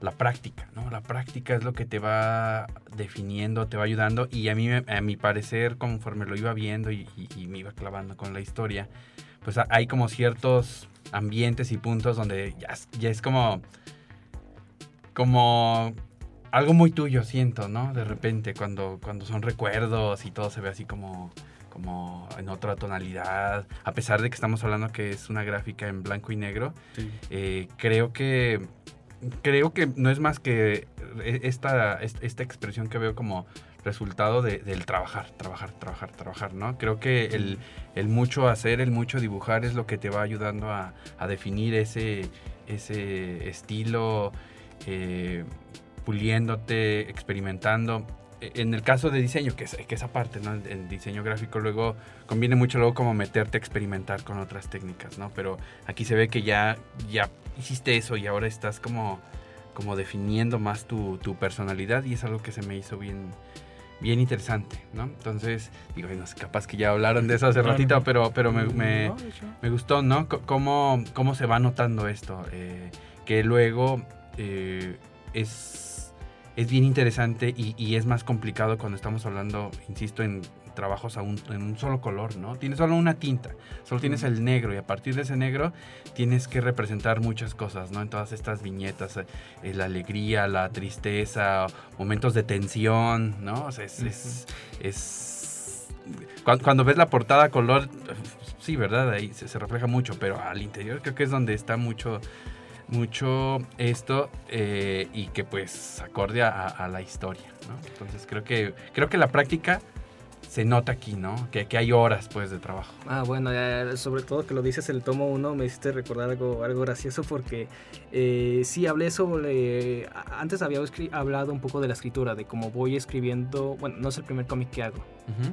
Speaker 4: la práctica, ¿no? La práctica es lo que te va definiendo, te va ayudando y a mí, a mi parecer, conforme lo iba viendo y, y- y me iba clavando con la historia, pues ha- hay como ciertos ambientes y puntos donde ya, es- ya es como, como algo muy tuyo, siento, ¿no? De repente, cuando, cuando son recuerdos y todo se ve así como, como en otra tonalidad, a pesar de que estamos hablando que es una gráfica en blanco y negro,
Speaker 1: Sí.
Speaker 4: eh, creo que creo que no es más que e- esta, est- esta expresión que veo como resultado de- del trabajar, trabajar, trabajar, trabajar, ¿no? Creo que el, el mucho hacer, el mucho dibujar es lo que te va ayudando a, a definir ese, ese estilo, eh, puliéndote, experimentando. E- En el caso de diseño, que es, que esa parte, ¿no? En diseño gráfico luego conviene mucho luego como meterte a experimentar con otras técnicas, ¿no? Pero aquí se ve que ya, ya hiciste eso y ahora estás como, como definiendo más tu, tu personalidad y es algo que se me hizo bien, bien interesante, ¿no? Entonces, digo, no sé, capaz que ya hablaron de eso hace ratito, pero, pero me, me- me gustó, ¿no? C- cómo, cómo se va notando esto. eh, que luego eh, es, es bien interesante y, y es más complicado cuando estamos hablando, insisto, en trabajos a un- en un solo color, ¿no? Tienes solo una tinta, solo tienes el negro y a partir de ese negro tienes que representar muchas cosas, ¿no? En todas estas viñetas, eh, eh, la alegría, la tristeza, momentos de tensión, ¿no? O sea, es... es- es- cuan- cuando, ves la portada a color, sí, ¿verdad? Ahí se, se refleja mucho, pero al interior creo que es donde está mucho, mucho esto eh, y que pues acorde a, a la historia, ¿no? Entonces creo que, creo que la práctica se nota aquí, ¿no? Que, que hay horas pues de trabajo.
Speaker 2: Ah, bueno, ya, sobre todo que lo dices el tomo 1, me hiciste recordar algo, algo gracioso porque eh, sí hablé sobre. Antes había hablado un poco de la escritura, de cómo voy escribiendo. Bueno, no es el primer cómic que hago,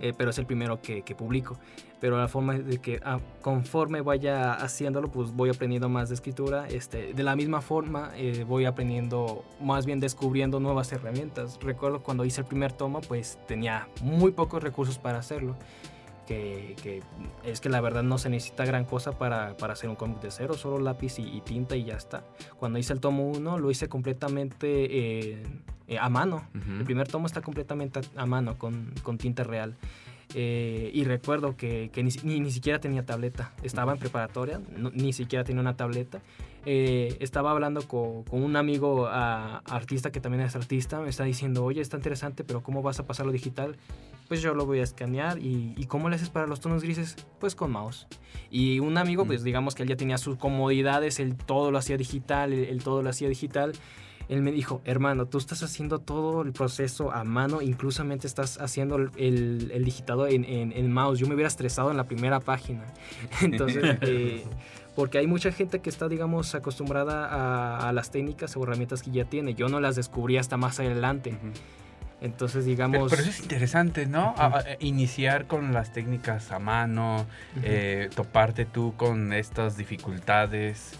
Speaker 2: eh, pero es el primero que, que publico. Pero la forma de que ah, conforme vaya haciéndolo, pues voy aprendiendo más de escritura. Este, de la misma forma, eh, voy aprendiendo, más bien descubriendo nuevas herramientas. Recuerdo cuando hice el primer tomo, pues tenía muy pocos recursos para hacerlo. Que, que es que la verdad no se necesita gran cosa para, para hacer un cómic de cero, solo lápiz y, y tinta y ya está. Cuando hice el tomo 1 lo hice completamente eh, eh, a mano.
Speaker 4: Ujú.
Speaker 2: El primer tomo está completamente a, a mano, con, con tinta real. Eh, y recuerdo que, que ni, ni, ni siquiera tenía tableta. Estaba en preparatoria, no- ni siquiera tenía una tableta. Eh, estaba hablando con, con un amigo ah, artista que también es artista. Me está diciendo, oye, está interesante, pero ¿cómo vas a pasarlo digital? Pues yo lo voy a escanear. ¿Y, y cómo le haces para los tonos grises? Pues con mouse. Y un amigo,
Speaker 4: Mm.
Speaker 2: pues digamos que él ya tenía sus comodidades, él todo lo hacía digital, él, él todo lo hacía digital. Él me dijo, hermano, tú estás haciendo todo el proceso a mano, inclusamente estás haciendo el, el- digitado en, en- en mouse. Yo me hubiera estresado en la primera página. Entonces, eh, porque hay mucha gente que está, digamos, acostumbrada a, a las técnicas o herramientas que ya tiene. Yo no las descubrí hasta más adelante. Entonces, digamos...
Speaker 4: pero eso es interesante, ¿no? A- a- iniciar con las técnicas a mano, eh, toparte tú con estas dificultades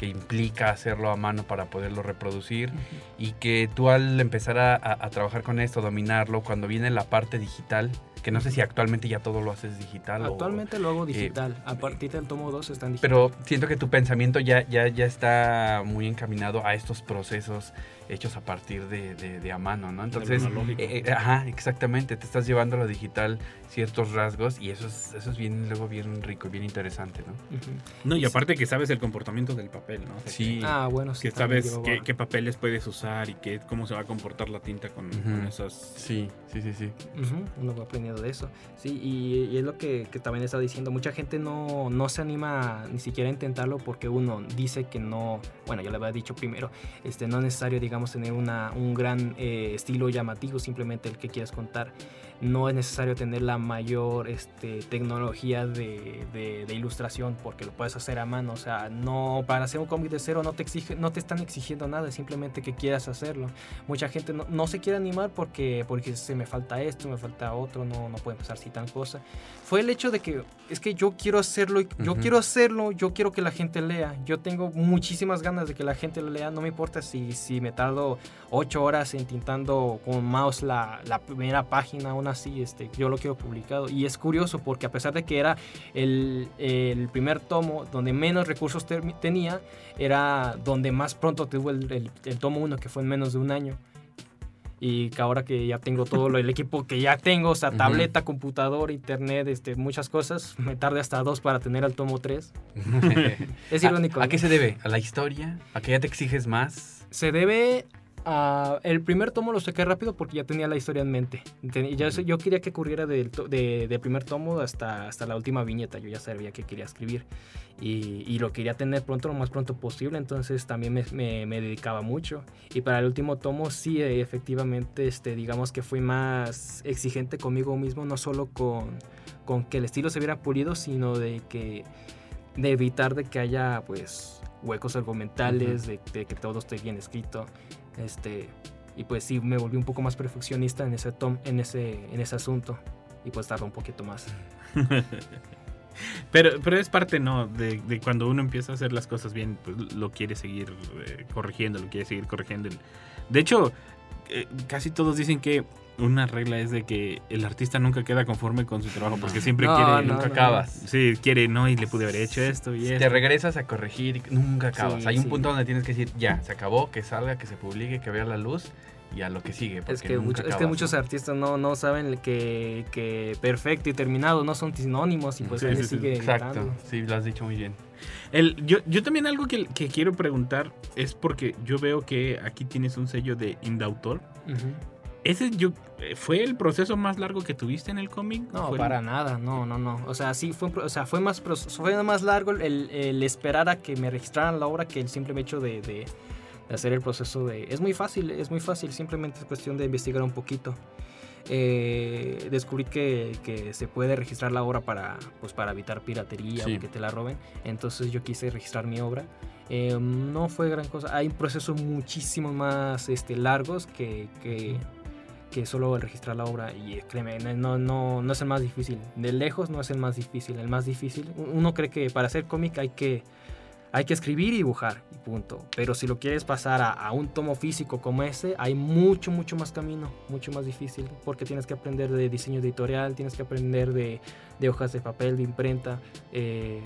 Speaker 4: que implica hacerlo a mano para poderlo reproducir y que tú al empezar a, a- a trabajar con esto, dominarlo, cuando viene la parte digital, que no sé si actualmente ya todo lo haces digital o-
Speaker 2: Actualmente lo hago digital. a partir del tomo 2 está en digital.
Speaker 4: pero siento que tu pensamiento ya, ya, ya está muy encaminado a estos procesos hechos a partir de, de- de a mano, ¿no? Entonces, eh, eh, ajá, exactamente, te estás llevando a lo digital ciertos rasgos y eso es, eso es bien, luego bien rico y bien interesante, ¿no?
Speaker 2: Ujú.
Speaker 1: No, y
Speaker 2: Sí.
Speaker 1: aparte que sabes el comportamiento del papel, ¿no? O sea,
Speaker 4: Sí.
Speaker 2: Ah, bueno, sí.
Speaker 1: Que sabes qué, qué papeles puedes usar y qué, cómo se va a comportar la tinta con, con
Speaker 4: Ujú.
Speaker 1: esas...
Speaker 4: Sí, sí, sí, sí.
Speaker 2: Ujú, uno va aprendiendo de eso. Sí, y, es lo que, que también estaba diciendo. Mucha gente no, no se anima ni siquiera a intentarlo porque uno dice que no, bueno, ya le había dicho primero, este, no es necesario, digamos, tener una, un gran eh, estilo llamativo, simplemente el que quieras contar. No es necesario tener la mayor este, tecnología de, de- de ilustración porque lo puedes hacer a mano. O sea, no para hacer un cómic de cero no te, exige, no te están exigiendo nada, simplemente que quieras hacerlo. Mucha gente no, no se quiere animar porque, porque se me falta esto, me falta otro, no, no puede empezar así tal cosa. Fue el hecho de que es que yo quiero hacerlo, yo quiero hacerlo, yo quiero que la gente lea. Yo tengo muchísimas ganas de que la gente lo lea, no me importa si, si me tardo ocho horas entintando con mouse la, la primera página, aún así, este, yo lo quiero publicado. Y es curioso porque a pesar de que era el, el primer tomo donde menos recursos tenía, era donde más pronto tuvo el, el- el tomo 1, que fue en menos de un año. Y que ahora que ya tengo todo lo- el equipo que ya tengo, o sea, tableta, computador, internet, este, muchas cosas, me tardé hasta dos para tener el tomo 3. Es irónico.
Speaker 4: ¿A, a qué se debe? ¿A la historia? ¿A que ya te exiges más?
Speaker 2: Se debe a... El primer tomo lo saqué rápido porque ya tenía la historia en mente. Ten- ya yo quería que ocurriera del, to- de- del primer tomo hasta, hasta la última viñeta. Yo ya sabía que quería escribir. Y, y lo quería tener pronto, lo más pronto posible. Entonces también me, me- me dedicaba mucho. Y para el último tomo sí, eh, efectivamente, este, digamos que fui más exigente conmigo mismo. No solo con, con que el estilo se viera pulido, sino de que... De evitar de que haya, pues, huecos argumentales, de, de que todo esté bien escrito. Este, y pues sí, me volví un poco más perfeccionista en ese, tom, en ese, en ese asunto. Y pues tardó un poquito más.
Speaker 1: Pero, pero es parte, ¿no? De, de cuando uno empieza a hacer las cosas bien, pues lo quiere seguir eh, corrigiendo, lo quiere seguir corrigiendo. De hecho, eh, casi todos dicen que una regla es de que el artista nunca queda conforme con su trabajo, porque siempre
Speaker 2: No,
Speaker 1: quiere...
Speaker 2: no,
Speaker 4: nunca
Speaker 2: no.
Speaker 4: acabas.
Speaker 1: Sí, quiere, no, y le pude haber hecho esto y esto.
Speaker 4: te regresas a corregir y nunca acabas.
Speaker 2: Sí,
Speaker 4: Hay un
Speaker 2: sí.
Speaker 4: punto donde tienes que decir, ya, se acabó, que salga, que se publique, que vea la luz y a lo que sigue. Porque
Speaker 2: Es que,
Speaker 4: nunca
Speaker 2: mucho- es que
Speaker 4: acabas,
Speaker 2: muchos
Speaker 4: ¿no?
Speaker 2: artistas no, no saben que, que perfecto y terminado no son sinónimos y pues
Speaker 1: Sí,
Speaker 2: ahí sigue
Speaker 4: Exacto,
Speaker 2: gritando.
Speaker 4: sí, lo has dicho muy bien.
Speaker 1: El, yo, yo también algo que, que quiero preguntar es porque yo veo que aquí tienes un sello de indautor.
Speaker 2: Ujú.
Speaker 1: ¿Ese yo, eh, fue el proceso más largo que tuviste en el cómic?
Speaker 2: No,
Speaker 1: ¿Fue el-
Speaker 2: para nada, no, no, no. O sea, sí fue, o sea, fue más, fue más largo el, el esperar a que me registraran la obra que el simple hecho de, de- de hacer el proceso de... Es muy fácil, es muy fácil, simplemente es cuestión de investigar un poquito. Eh, descubrí que, que se puede registrar la obra para, pues, para evitar piratería
Speaker 4: Sí.
Speaker 2: o que te la roben. Entonces yo quise registrar mi obra. Eh, no fue gran cosa. Hay procesos muchísimo más este, largos que, que, que solo el registrar la obra. Y créeme, no, no, no es el más difícil. De lejos no es el más difícil. El más difícil, uno cree que para hacer cómic hay que, hay que escribir y dibujar, y punto. Pero si lo quieres pasar a, a un tomo físico como ese, hay mucho, mucho más camino, mucho más difícil. Porque tienes que aprender de diseño editorial, tienes que aprender de, de hojas de papel, de imprenta, eh,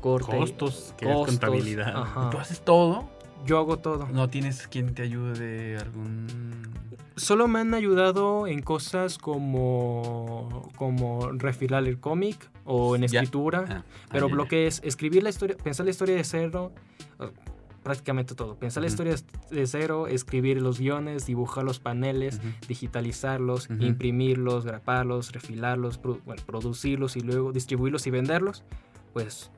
Speaker 2: corte.
Speaker 1: Costos, que es contabilidad.
Speaker 2: ajá.
Speaker 4: ¿Tú haces todo?
Speaker 2: Yo hago todo.
Speaker 4: ¿No tienes quien te ayude? ¿Algún...?
Speaker 2: Solo me han ayudado en cosas como, como refilar el cómic o en escritura.
Speaker 4: Ah,
Speaker 2: Pero
Speaker 4: ah, ya,
Speaker 2: lo
Speaker 4: ya.
Speaker 2: que es escribir la historia, pensar la historia de cero, eh, prácticamente todo. Pensar la historia de cero, escribir los guiones, dibujar los paneles, digitalizarlos, imprimirlos, graparlos, refilarlos, produ- bueno, producirlos y luego distribuirlos y venderlos. Pues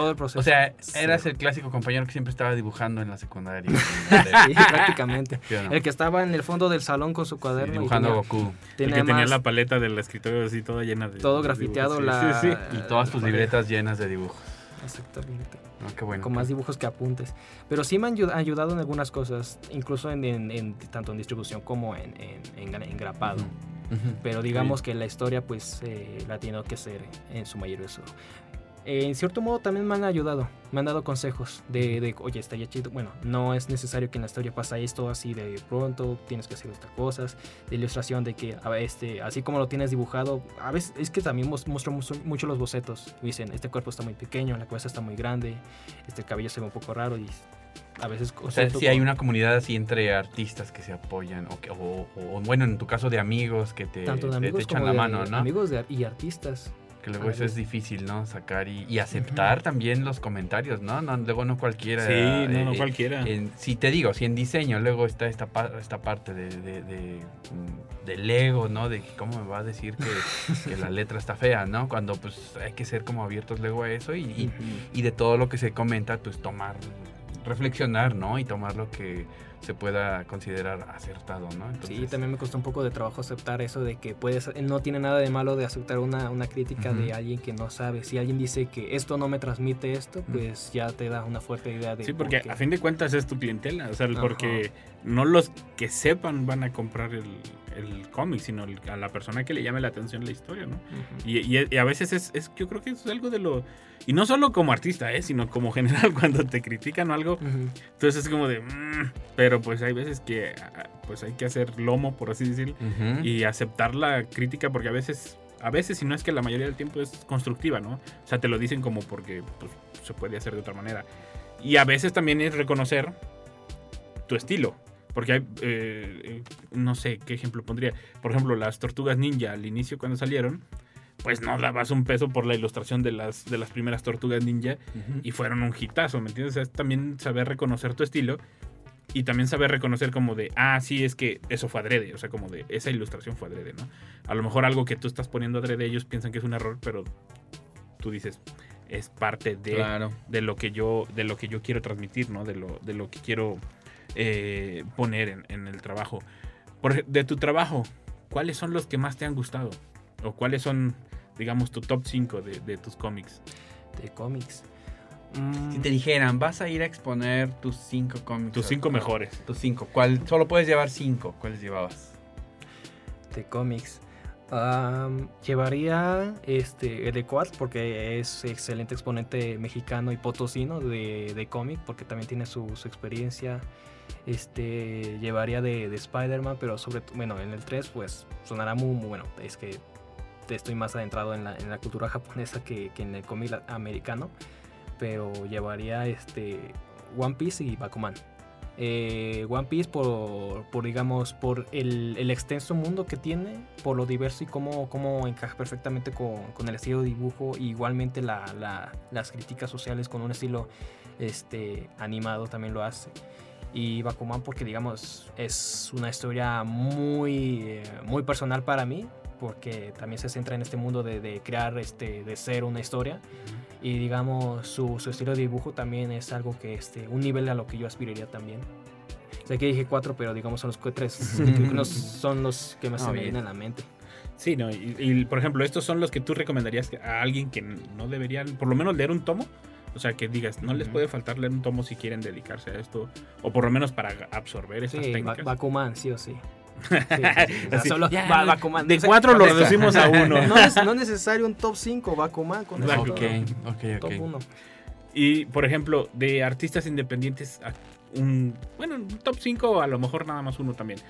Speaker 2: todo el proceso.
Speaker 4: O sea,
Speaker 2: Sí.
Speaker 4: eras el clásico compañero que siempre estaba dibujando en la secundaria.
Speaker 2: Sí, prácticamente.
Speaker 4: ¿Sí no?
Speaker 2: El que estaba en el fondo del salón con su
Speaker 4: Sí,
Speaker 2: cuaderno y
Speaker 4: dibujando a
Speaker 2: tenía-
Speaker 4: Goku.
Speaker 1: El
Speaker 2: tenía
Speaker 1: que tenía la paleta del escritorio así toda llena de...
Speaker 2: todo grafiteado
Speaker 1: dibujos.
Speaker 2: la,
Speaker 1: Sí, sí, sí.
Speaker 4: Y todas tus libretas llenas de dibujos.
Speaker 2: Exactamente.
Speaker 4: No, qué bueno.
Speaker 2: con más dibujos que apuntes. Pero sí me han ayu- ayudado en algunas cosas, incluso en, en- en- tanto en distribución como en, en, en gra- en grapado.
Speaker 4: Ujú.
Speaker 2: Pero digamos que la historia pues eh, la tiene que ser en su mayoría eso. Eh, en cierto modo también me han ayudado, me han dado consejos de, de, oye, está ya chido. Bueno, no es necesario que en la historia pasa esto así de pronto, tienes que hacer estas cosas. De ilustración, de que a este, así como lo tienes dibujado, a veces es que también muestro mucho, mucho los bocetos. Dicen, este cuerpo está muy pequeño, la cabeza está muy grande, este cabello se ve un poco raro y a veces...
Speaker 4: O sea, si hay una comunidad así entre artistas que se apoyan, o, que, o, o, bueno, en tu caso de amigos que te,
Speaker 2: tanto de
Speaker 4: te- te
Speaker 2: amigos
Speaker 4: echan
Speaker 2: como
Speaker 4: la
Speaker 2: de
Speaker 4: mano, ¿no?
Speaker 2: amigos de- y artistas.
Speaker 4: Que luego eso es difícil, ¿no? Sacar y, y aceptar también los comentarios, ¿no? no luego no cualquiera.
Speaker 1: Sí, no, no
Speaker 4: eh,
Speaker 1: cualquiera.
Speaker 4: en- si te digo, si en diseño luego está esta, esta parte de, de, de, mm, del ego, ¿no? De cómo me va a decir que, que la letra está fea, ¿no? Cuando pues hay que ser como abiertos luego a eso y, y, y de todo lo que se comenta, pues tomar, reflexionar, ¿no? Y tomar lo que se pueda considerar acertado, ¿no?
Speaker 2: Sí,
Speaker 4: Entonces,
Speaker 2: también me costó un poco de trabajo aceptar eso de que puedes, no tiene nada de malo de aceptar una, una crítica de alguien que no sabe. Si alguien dice que esto no me transmite esto, pues ya te da una fuerte idea de
Speaker 1: Sí, porque
Speaker 2: por
Speaker 1: a fin de cuentas es tu clientela, o sea, porque no los que sepan van a comprar el, el cómic, sino el- a la persona que le llame la atención la historia, ¿no?
Speaker 2: Ujú.
Speaker 1: Y, y- y a veces es, es- yo creo que es algo de lo... Y no solo como artista, ¿eh? sino como general, cuando te critican o algo,
Speaker 2: Ujú.
Speaker 1: entonces es como de... "Mm", pero pues hay veces que ah, pues hay que hacer lomo, por así decirlo,
Speaker 4: ujú.
Speaker 1: y aceptar la crítica porque a veces... A veces, si no es que la mayoría del tiempo es constructiva, ¿no? O sea, te lo dicen como porque pues, se puede hacer de otra manera. Y a veces también es reconocer tu estilo. Porque hay, eh, eh, no sé qué ejemplo pondría. Por ejemplo, las tortugas ninja al inicio cuando salieron, pues no dabas un peso por la ilustración de las, de las primeras tortugas ninja y fueron un hitazo, ¿me entiendes? O sea, es también saber reconocer tu estilo y también saber reconocer como de, ah, sí, es que eso fue adrede, o sea, como de, esa ilustración fue adrede, ¿no? A lo mejor algo que tú estás poniendo adrede, ellos piensan que es un error, pero tú dices, es parte de,
Speaker 4: Claro.
Speaker 1: de lo que yo de lo que yo quiero transmitir, ¿no? De lo, de lo que quiero eh, poner en, en el trabajo. Por, de tu trabajo, ¿cuáles son los que más te han gustado? ¿O cuáles son, digamos, tu top 5 de, de tus cómics?
Speaker 2: De cómics. Mm,
Speaker 4: Si te dijeran, vas a ir a exponer tus cinco cómics.
Speaker 1: Tus cinco
Speaker 4: ¿cuál-
Speaker 1: mejores.
Speaker 4: Tus cinco. ¿Cuál? Solo puedes llevar cinco. ¿Cuáles llevabas?
Speaker 2: de cómics. Llevaría este el de Quad porque es excelente exponente mexicano y potosino de, de cómic porque también tiene su, su experiencia. Este llevaría de, de Spider-Man, pero sobre bueno, en el 3 pues sonará muy, muy bueno. Es que estoy más adentrado en la, en la cultura japonesa que, que en el cómic americano. Pero llevaría este One Piece y Bakuman. Eh, One Piece por, por, digamos, por el, el extenso mundo que tiene, por lo diverso y cómo, cómo encaja perfectamente con, con el estilo de dibujo, igualmente la- las críticas sociales con un estilo este, animado también lo hace. Y Bakuman porque, digamos, es una historia muy, eh, muy personal para mí, porque también se centra en este mundo de, de crear, este, de ser una historia. Y digamos, su, su estilo de dibujo también es algo que, este, un nivel a lo que yo aspiraría también. Sé que dije cuatro, pero digamos son los tres. son los que más
Speaker 4: Ah,
Speaker 2: se me vienen a la mente.
Speaker 1: Sí, ¿no? Y, y, por ejemplo, estos son los que tú recomendarías a alguien que no deberían, por lo menos leer un tomo. O sea, que digas, no les puede faltar leer un tomo si quieren dedicarse a esto. O por lo menos para absorber esas
Speaker 2: Sí, Ba-
Speaker 1: técnicas.
Speaker 2: Bakuman, sí o sí. Sí, sí, sí. O sea,
Speaker 1: Así,
Speaker 2: solo
Speaker 1: ya,
Speaker 2: Ba- Bakuman.
Speaker 1: de
Speaker 2: O sea,
Speaker 1: cuatro lo reducimos a uno.
Speaker 2: No es, no es necesario un top 5, Bakuman con eso
Speaker 1: Bakuman.
Speaker 2: todo.
Speaker 4: Ok, ok,
Speaker 2: Top
Speaker 4: ok.
Speaker 2: 1.
Speaker 1: Y, por ejemplo, de artistas independientes, un, bueno, un top 5 o a lo mejor nada más uno también.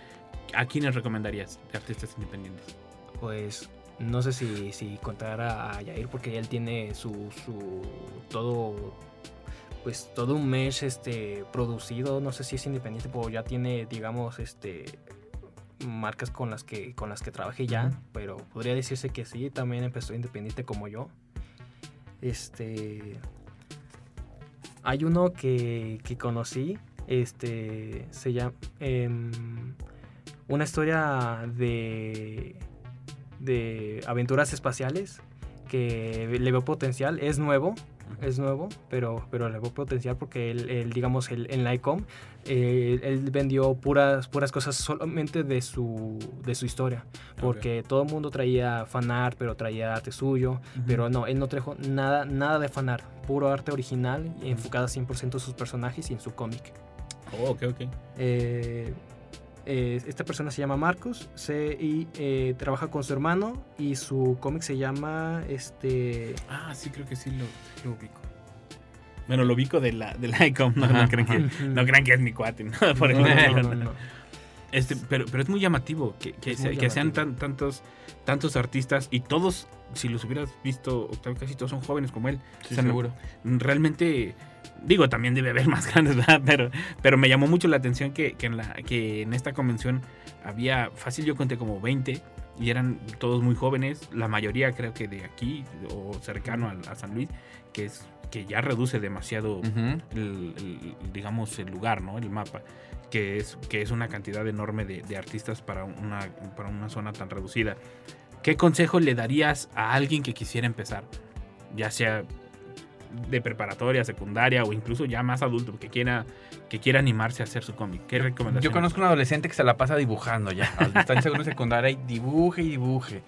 Speaker 1: ¿A quiénes recomendarías de artistas independientes?
Speaker 2: Pues no sé si, si contar a Yair porque él tiene su, su todo pues todo un mesh este producido, no sé si es independiente, pero ya tiene digamos este marcas con las que con las que trabajé ya, pero podría decirse que sí, también empezó independiente como yo. Este hay uno que, que conocí, este se llama em, una historia de de aventuras espaciales que le veo potencial, es nuevo, es nuevo, pero, pero le veo potencial porque él, él, digamos, él, en la ICOM, eh, él vendió puras, puras cosas solamente de su, de su historia, porque todo el mundo traía fanart, pero traía arte suyo, pero no, él no trajo nada, nada de fanart, puro arte original, enfocada 100% en sus personajes y en su cómic.
Speaker 1: Oh, ok, ok.
Speaker 2: Eh, eh, esta persona se llama Marcos se, y eh, trabaja con su hermano y su cómic se llama este
Speaker 1: Ah, sí, creo que sí lo, lo ubico. Bueno, lo ubico de la, de la ICOM, no, no crean que, no crean que es mi cuate, ¿no? Por
Speaker 2: No,
Speaker 1: ejemplo.
Speaker 2: no, no, no.
Speaker 1: Este, pero, pero es muy llamativo que, que,
Speaker 2: Es
Speaker 1: se-
Speaker 2: muy
Speaker 1: que sean tan, tantos, tantos artistas y todos, si los hubieras visto, Octavio, casi todos son jóvenes como él.
Speaker 4: Sí,
Speaker 1: O sea, no-
Speaker 4: seguro.
Speaker 1: realmente digo también debe haber más grandes ¿verdad? pero pero me llamó mucho la atención que, que en la que en esta convención había fácil yo conté como 20 y eran todos muy jóvenes la mayoría creo que de aquí o cercano a, a San Luis que es que ya reduce demasiado el- digamos el lugar no el mapa que es que es una cantidad enorme de, de artistas para una para una zona tan reducida qué consejo le darías a alguien que quisiera empezar ya sea de preparatoria, secundaria o incluso ya más adulto que quiera, que quiera animarse a hacer su cómic? ¿Qué recomendación?
Speaker 4: Yo conozco un adolescente que se la pasa dibujando ya. Está en segundo secundaria y dibuje y dibuje.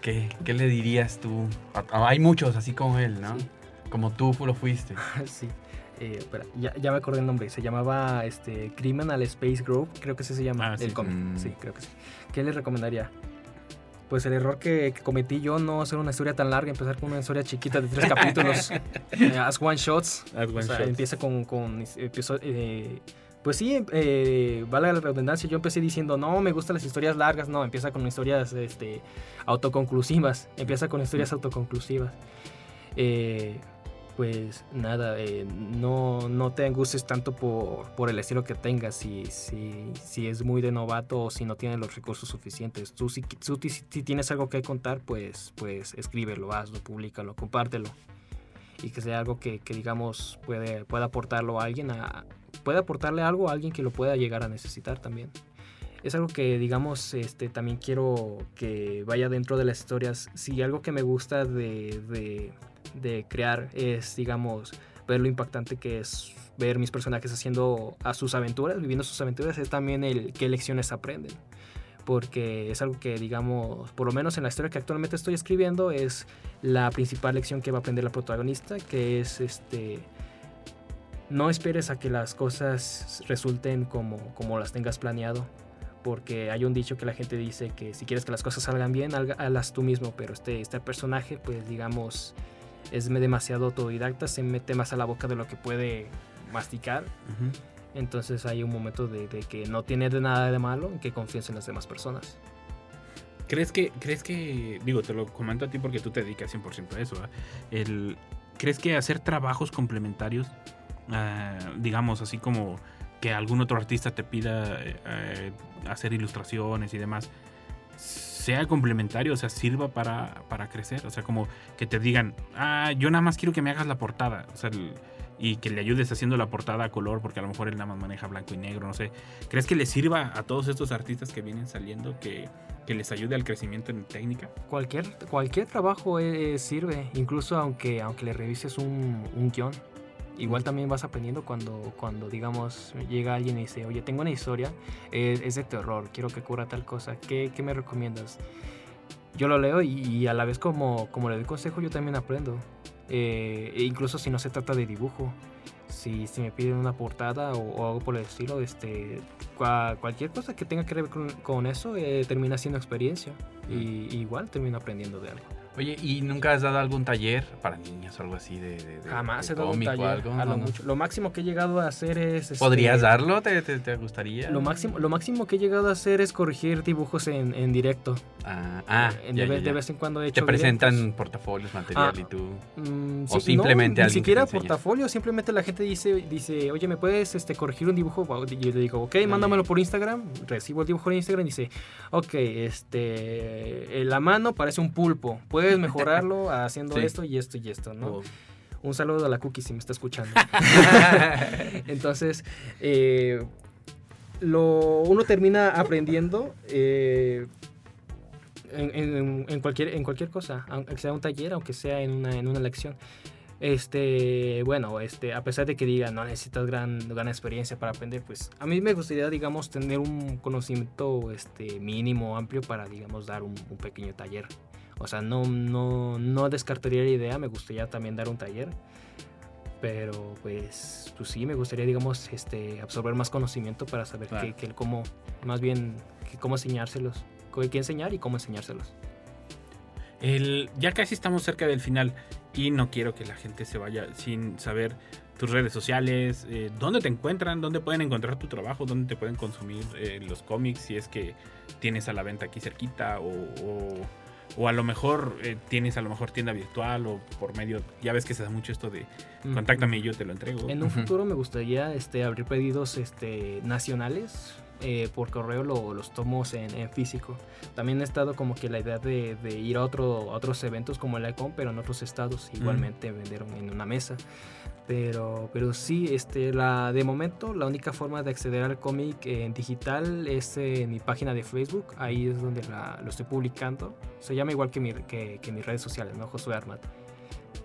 Speaker 4: ¿Qué, qué le dirías tú? A- Hay muchos así como él, ¿no?
Speaker 2: Sí.
Speaker 4: Como tú lo fuiste.
Speaker 2: sí. Eh, espera, ya, ya me acordé el nombre. Se llamaba este, Criminal Space Group. Creo que ese se llama
Speaker 1: Ah, sí.
Speaker 2: el cómic.
Speaker 4: Mm.
Speaker 2: Sí, creo que sí. ¿Qué les recomendaría? Pues el error que, que cometí yo no hacer una historia tan larga, empezar con una historia chiquita de tres capítulos. eh, as one shots.
Speaker 1: As one
Speaker 2: O sea,
Speaker 1: shots.
Speaker 2: empieza con, con episo- eh, pues sí, eh, vale la redundancia, yo empecé diciendo, no, me gustan las historias largas, no, empieza con historias este, autoconclusivas, empieza con historias autoconclusivas. Eh, pues nada, eh, no, no te angusties tanto por, por el estilo que tengas, si, si, si es muy de novato o si no tienes los recursos suficientes. Tú si, tú si tienes algo que contar, pues, pues escríbelo, hazlo, públicalo, compártelo y que sea algo que, que, digamos puede, pueda aportarlo a alguien, puede aportarle algo a alguien que lo pueda llegar a necesitar también. Es algo que digamos este, también quiero que vaya dentro de las historias. Si algo que me gusta de, de crear es digamos ver lo impactante que es ver mis personajes haciendo a sus aventuras, viviendo sus aventuras, es también el qué lecciones aprenden porque es algo que, digamos, por lo menos en la historia que actualmente estoy escribiendo, es la principal lección que va a aprender la protagonista, que es este. No esperes a que las cosas resulten como, como las tengas planeado. Porque hay un dicho que la gente dice que si quieres que las cosas salgan bien, hazlas tú mismo. Pero este, este personaje, pues digamos, es demasiado autodidacta, se mete más a la boca de lo que puede masticar. Entonces hay un momento de, de que no tiene nada de malo que confíes en las demás personas.
Speaker 1: ¿Crees que, ¿Crees que, digo, te lo comento a ti porque tú te dedicas 100% a eso, el, ¿crees que hacer trabajos complementarios, ah, digamos así como que algún otro artista te pida eh, eh, hacer ilustraciones y demás, sea complementario, o sea, sirva para, para crecer? O sea, como que te digan, ah, yo nada más quiero que me hagas la portada, o sea, y que le ayudes haciendo la portada a color, porque a lo mejor él nada más maneja blanco y negro, no sé. ¿Crees que le sirva a todos estos artistas que vienen saliendo que, que les ayude al crecimiento en técnica?
Speaker 2: Cualquier, cualquier trabajo eh, sirve, incluso aunque, aunque le revises un, un guion. Igual también vas aprendiendo cuando, cuando, digamos, llega alguien y dice, oye, tengo una historia, eh, es de terror, quiero que cubra tal cosa, ¿qué, qué me recomiendas? Yo lo leo y, y a la vez como, como le doy consejo, yo también aprendo. Eh, e incluso si no se trata de dibujo. Si, si me piden una portada o, o algo por el estilo, este, cua- cualquier cosa que tenga que ver con, con eso eh, termina siendo experiencia. Y, y igual termino aprendiendo de algo.
Speaker 4: Oye, ¿y nunca has dado algún taller para niños o algo así de, de, de-
Speaker 2: Jamás
Speaker 4: de
Speaker 2: he dado un taller.
Speaker 4: algo?
Speaker 2: a lo,
Speaker 4: No, no.
Speaker 2: mucho. Lo máximo que he llegado a hacer es... este,
Speaker 4: ¿Podrías darlo? ¿Te, te, te gustaría?
Speaker 2: Lo máximo, lo máximo que he llegado a hacer es corregir dibujos en, en directo.
Speaker 4: Ah, ah,
Speaker 2: En-
Speaker 4: ya,
Speaker 2: de,
Speaker 4: ya,
Speaker 2: vez-
Speaker 4: ya.
Speaker 2: de vez en cuando he
Speaker 4: Te
Speaker 2: hecho
Speaker 4: presentan
Speaker 2: directos.
Speaker 4: portafolios, material
Speaker 2: Ah.
Speaker 4: y tú...
Speaker 2: Mm,
Speaker 4: O
Speaker 2: sí,
Speaker 4: simplemente
Speaker 2: no, ni
Speaker 4: te
Speaker 2: siquiera portafolio, simplemente la gente dice, dice, oye, ¿me puedes este, corregir un dibujo? Y yo le digo, ok, mándamelo por Instagram, recibo el dibujo en Instagram y dice, ok, este, la mano parece un pulpo, puedes mejorarlo haciendo
Speaker 4: Sí.
Speaker 2: esto y esto y esto, ¿no?
Speaker 4: Oh.
Speaker 2: Un saludo a la Cookie si me está escuchando. Entonces, eh, lo, uno termina aprendiendo eh, en, en- en cualquier, en cualquier cosa, aunque sea un taller, aunque sea en una, en una lección. Este, bueno, este, a pesar de que diga no necesitas gran, gran experiencia para aprender, pues a mí me gustaría, digamos, tener un conocimiento este, mínimo, amplio para, digamos, dar un, un pequeño taller. O sea, no, no, no descartaría la idea, me gustaría también dar un taller. Pero pues, pues sí, me gustaría, digamos, este, absorber más conocimiento para saber
Speaker 1: Claro.
Speaker 2: que, cómo, más bien, que cómo enseñárselos, qué enseñar y cómo enseñárselos.
Speaker 1: El, ya casi estamos cerca del final y no quiero que la gente se vaya sin saber tus redes sociales, eh, dónde te encuentran, dónde pueden encontrar tu trabajo, dónde te pueden consumir eh, los cómics, si es que tienes a la venta aquí cerquita o, o- o a lo mejor eh, tienes a lo mejor tienda virtual o por medio, ya ves que se da mucho esto de contáctame y yo te lo entrego.
Speaker 2: En un futuro me gustaría este, abrir pedidos este, nacionales. eh, por correo lo- los tomos en, en físico. También he estado como que la idea de, de ir a, otro, a otros eventos como el ICON, pero en otros estados. Igualmente vender en una mesa. Pero, pero sí, este, la, de momento la única forma de acceder al cómic en digital es en mi página de Facebook. Ahí es donde la- lo estoy publicando. Se llama igual que, mi, que, que mis redes sociales, ¿no? Josué Armat.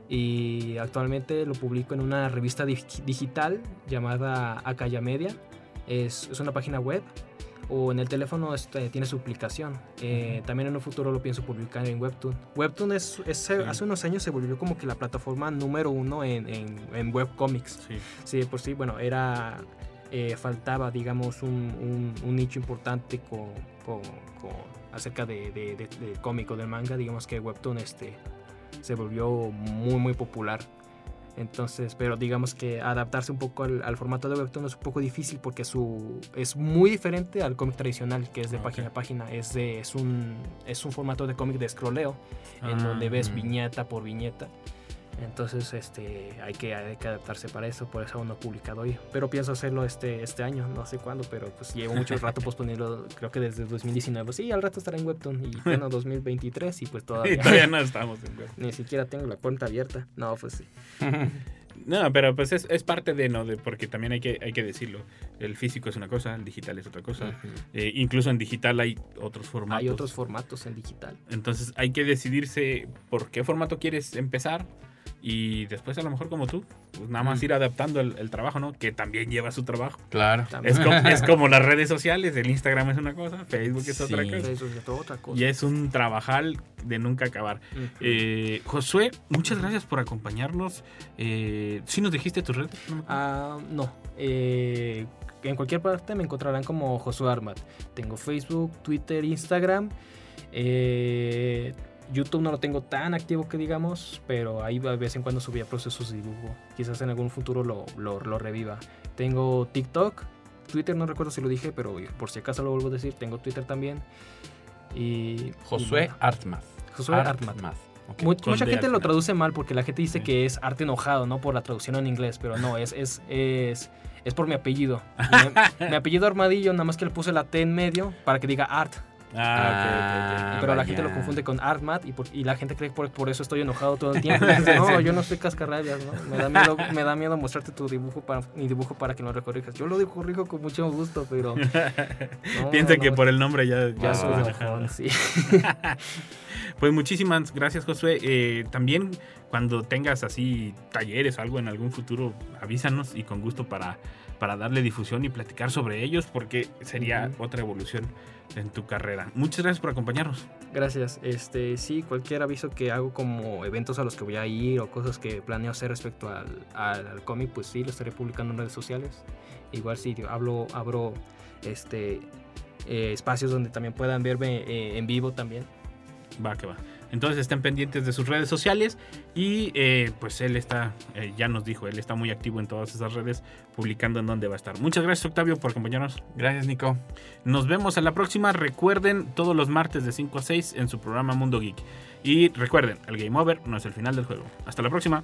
Speaker 2: y actualmente lo publico en una revista dig- digital llamada Acaya Media. Es, es una página web o en el teléfono este, tiene su aplicación. Eh, También en un futuro lo pienso publicar en Webtoon. Webtoon es, es- hace unos años se volvió como que la plataforma número uno en, en, en webcomics.
Speaker 1: Sí.
Speaker 2: Sí, de por sí, bueno, era. eh, faltaba, digamos, un, un- un nicho importante con, con- con- acerca de, de, de- del cómic o del manga. Digamos que Webtoon este, se volvió muy, muy popular. Entonces, pero digamos que adaptarse un poco al, al formato de Webtoon es un poco difícil porque su, es muy diferente al cómic tradicional, que es de
Speaker 1: Ah,
Speaker 2: página a página. Es, de, es, un, es un formato de cómic de scrolleo, en donde ves
Speaker 1: Ah.
Speaker 2: viñeta por viñeta. Entonces, este, hay que, hay que adaptarse para eso, por eso aún no he publicado hoy. Pero pienso hacerlo este, este año, no sé cuándo, pero pues llevo mucho rato posponiendo, creo que desde 2019. Sí, al rato estará en Webtoon y bueno, 2023 y pues
Speaker 1: Y
Speaker 2: todavía,
Speaker 1: todavía no estamos en web.
Speaker 2: ni siquiera tengo la cuenta abierta. No, pues sí.
Speaker 1: No, pero pues es, es parte de, ¿no? De, porque también hay que, hay que decirlo. El físico es una cosa, el digital es otra cosa. Eh, incluso en digital hay otros formatos.
Speaker 2: Hay otros formatos en digital.
Speaker 1: Entonces hay que decidirse por qué formato quieres empezar y después a lo mejor como tú, pues nada más
Speaker 4: Mm.
Speaker 1: ir adaptando el, el trabajo, ¿no? Que también lleva su trabajo.
Speaker 4: Claro.
Speaker 1: Es como, es como las redes sociales, el Instagram es una cosa, Facebook es otra cosa.
Speaker 2: Es otra cosa.
Speaker 1: Y es un trabajal de nunca acabar. Eh, Josué, muchas gracias por acompañarnos. Eh, ¿Sí nos dijiste tus redes? Acuerdo.
Speaker 2: Ah, no. Eh, en cualquier parte me encontrarán como Josué Armat. Tengo Facebook, Twitter, Instagram. Eh, YouTube no lo tengo tan activo que digamos, pero ahí de vez en cuando subía procesos de dibujo. Quizás en algún futuro lo, lo, lo reviva. Tengo TikTok, Twitter no recuerdo si lo dije, pero por si acaso lo vuelvo a decir, tengo Twitter también. Y
Speaker 4: Josué
Speaker 2: y-
Speaker 4: Artmath.
Speaker 2: Josué Artmat.
Speaker 4: Ok.
Speaker 2: Mu-
Speaker 1: Con
Speaker 2: mucha
Speaker 1: D
Speaker 2: gente lo traduce mal porque la gente dice
Speaker 1: Sí.
Speaker 2: que es arte enojado, ¿no? Por la traducción en inglés, pero no, es, es, es, es por mi apellido. Mi, mi apellido Armadillo, nada más que le puse la T en medio para que diga art.
Speaker 1: Ah.
Speaker 4: Ah,
Speaker 2: pero la gente lo confunde con Artmat y, por- y la gente cree que por, por eso estoy enojado todo el tiempo. Dice, no, yo no soy cascarrabias, ¿no? Me da miedo, me da miedo mostrarte tu dibujo para, mi dibujo para que lo recorrijas. Yo lo corrijo con mucho gusto, pero... no,
Speaker 1: Piensa que
Speaker 2: no,
Speaker 1: por el nombre ya...
Speaker 2: Ya
Speaker 1: ya
Speaker 2: soy sí.
Speaker 1: Pues muchísimas gracias, Josué. Eh, también cuando tengas así talleres o algo en algún futuro, avísanos y con gusto para, para darle difusión y platicar sobre ellos, porque sería otra evolución en tu carrera. Muchas gracias por acompañarnos.
Speaker 2: Gracias. Este, sí, cualquier aviso que hago como eventos a los que voy a ir o cosas que planeo hacer respecto al, al, al cómic, pues sí, lo estaré publicando en redes sociales. Igual sí, yo hablo, abro este, eh, espacios donde también puedan verme eh, en vivo también.
Speaker 1: Va que va. Entonces estén pendientes de sus redes sociales y eh, pues él está, eh, ya nos dijo, él está muy activo en todas esas redes, publicando en dónde va a estar. Muchas gracias Octavio por acompañarnos.
Speaker 4: Gracias, Nico.
Speaker 1: Nos vemos a la próxima. Recuerden todos los martes de 5 a 6 en su programa Mundo Geek. Y recuerden, el Game Over no es el final del juego. Hasta la próxima.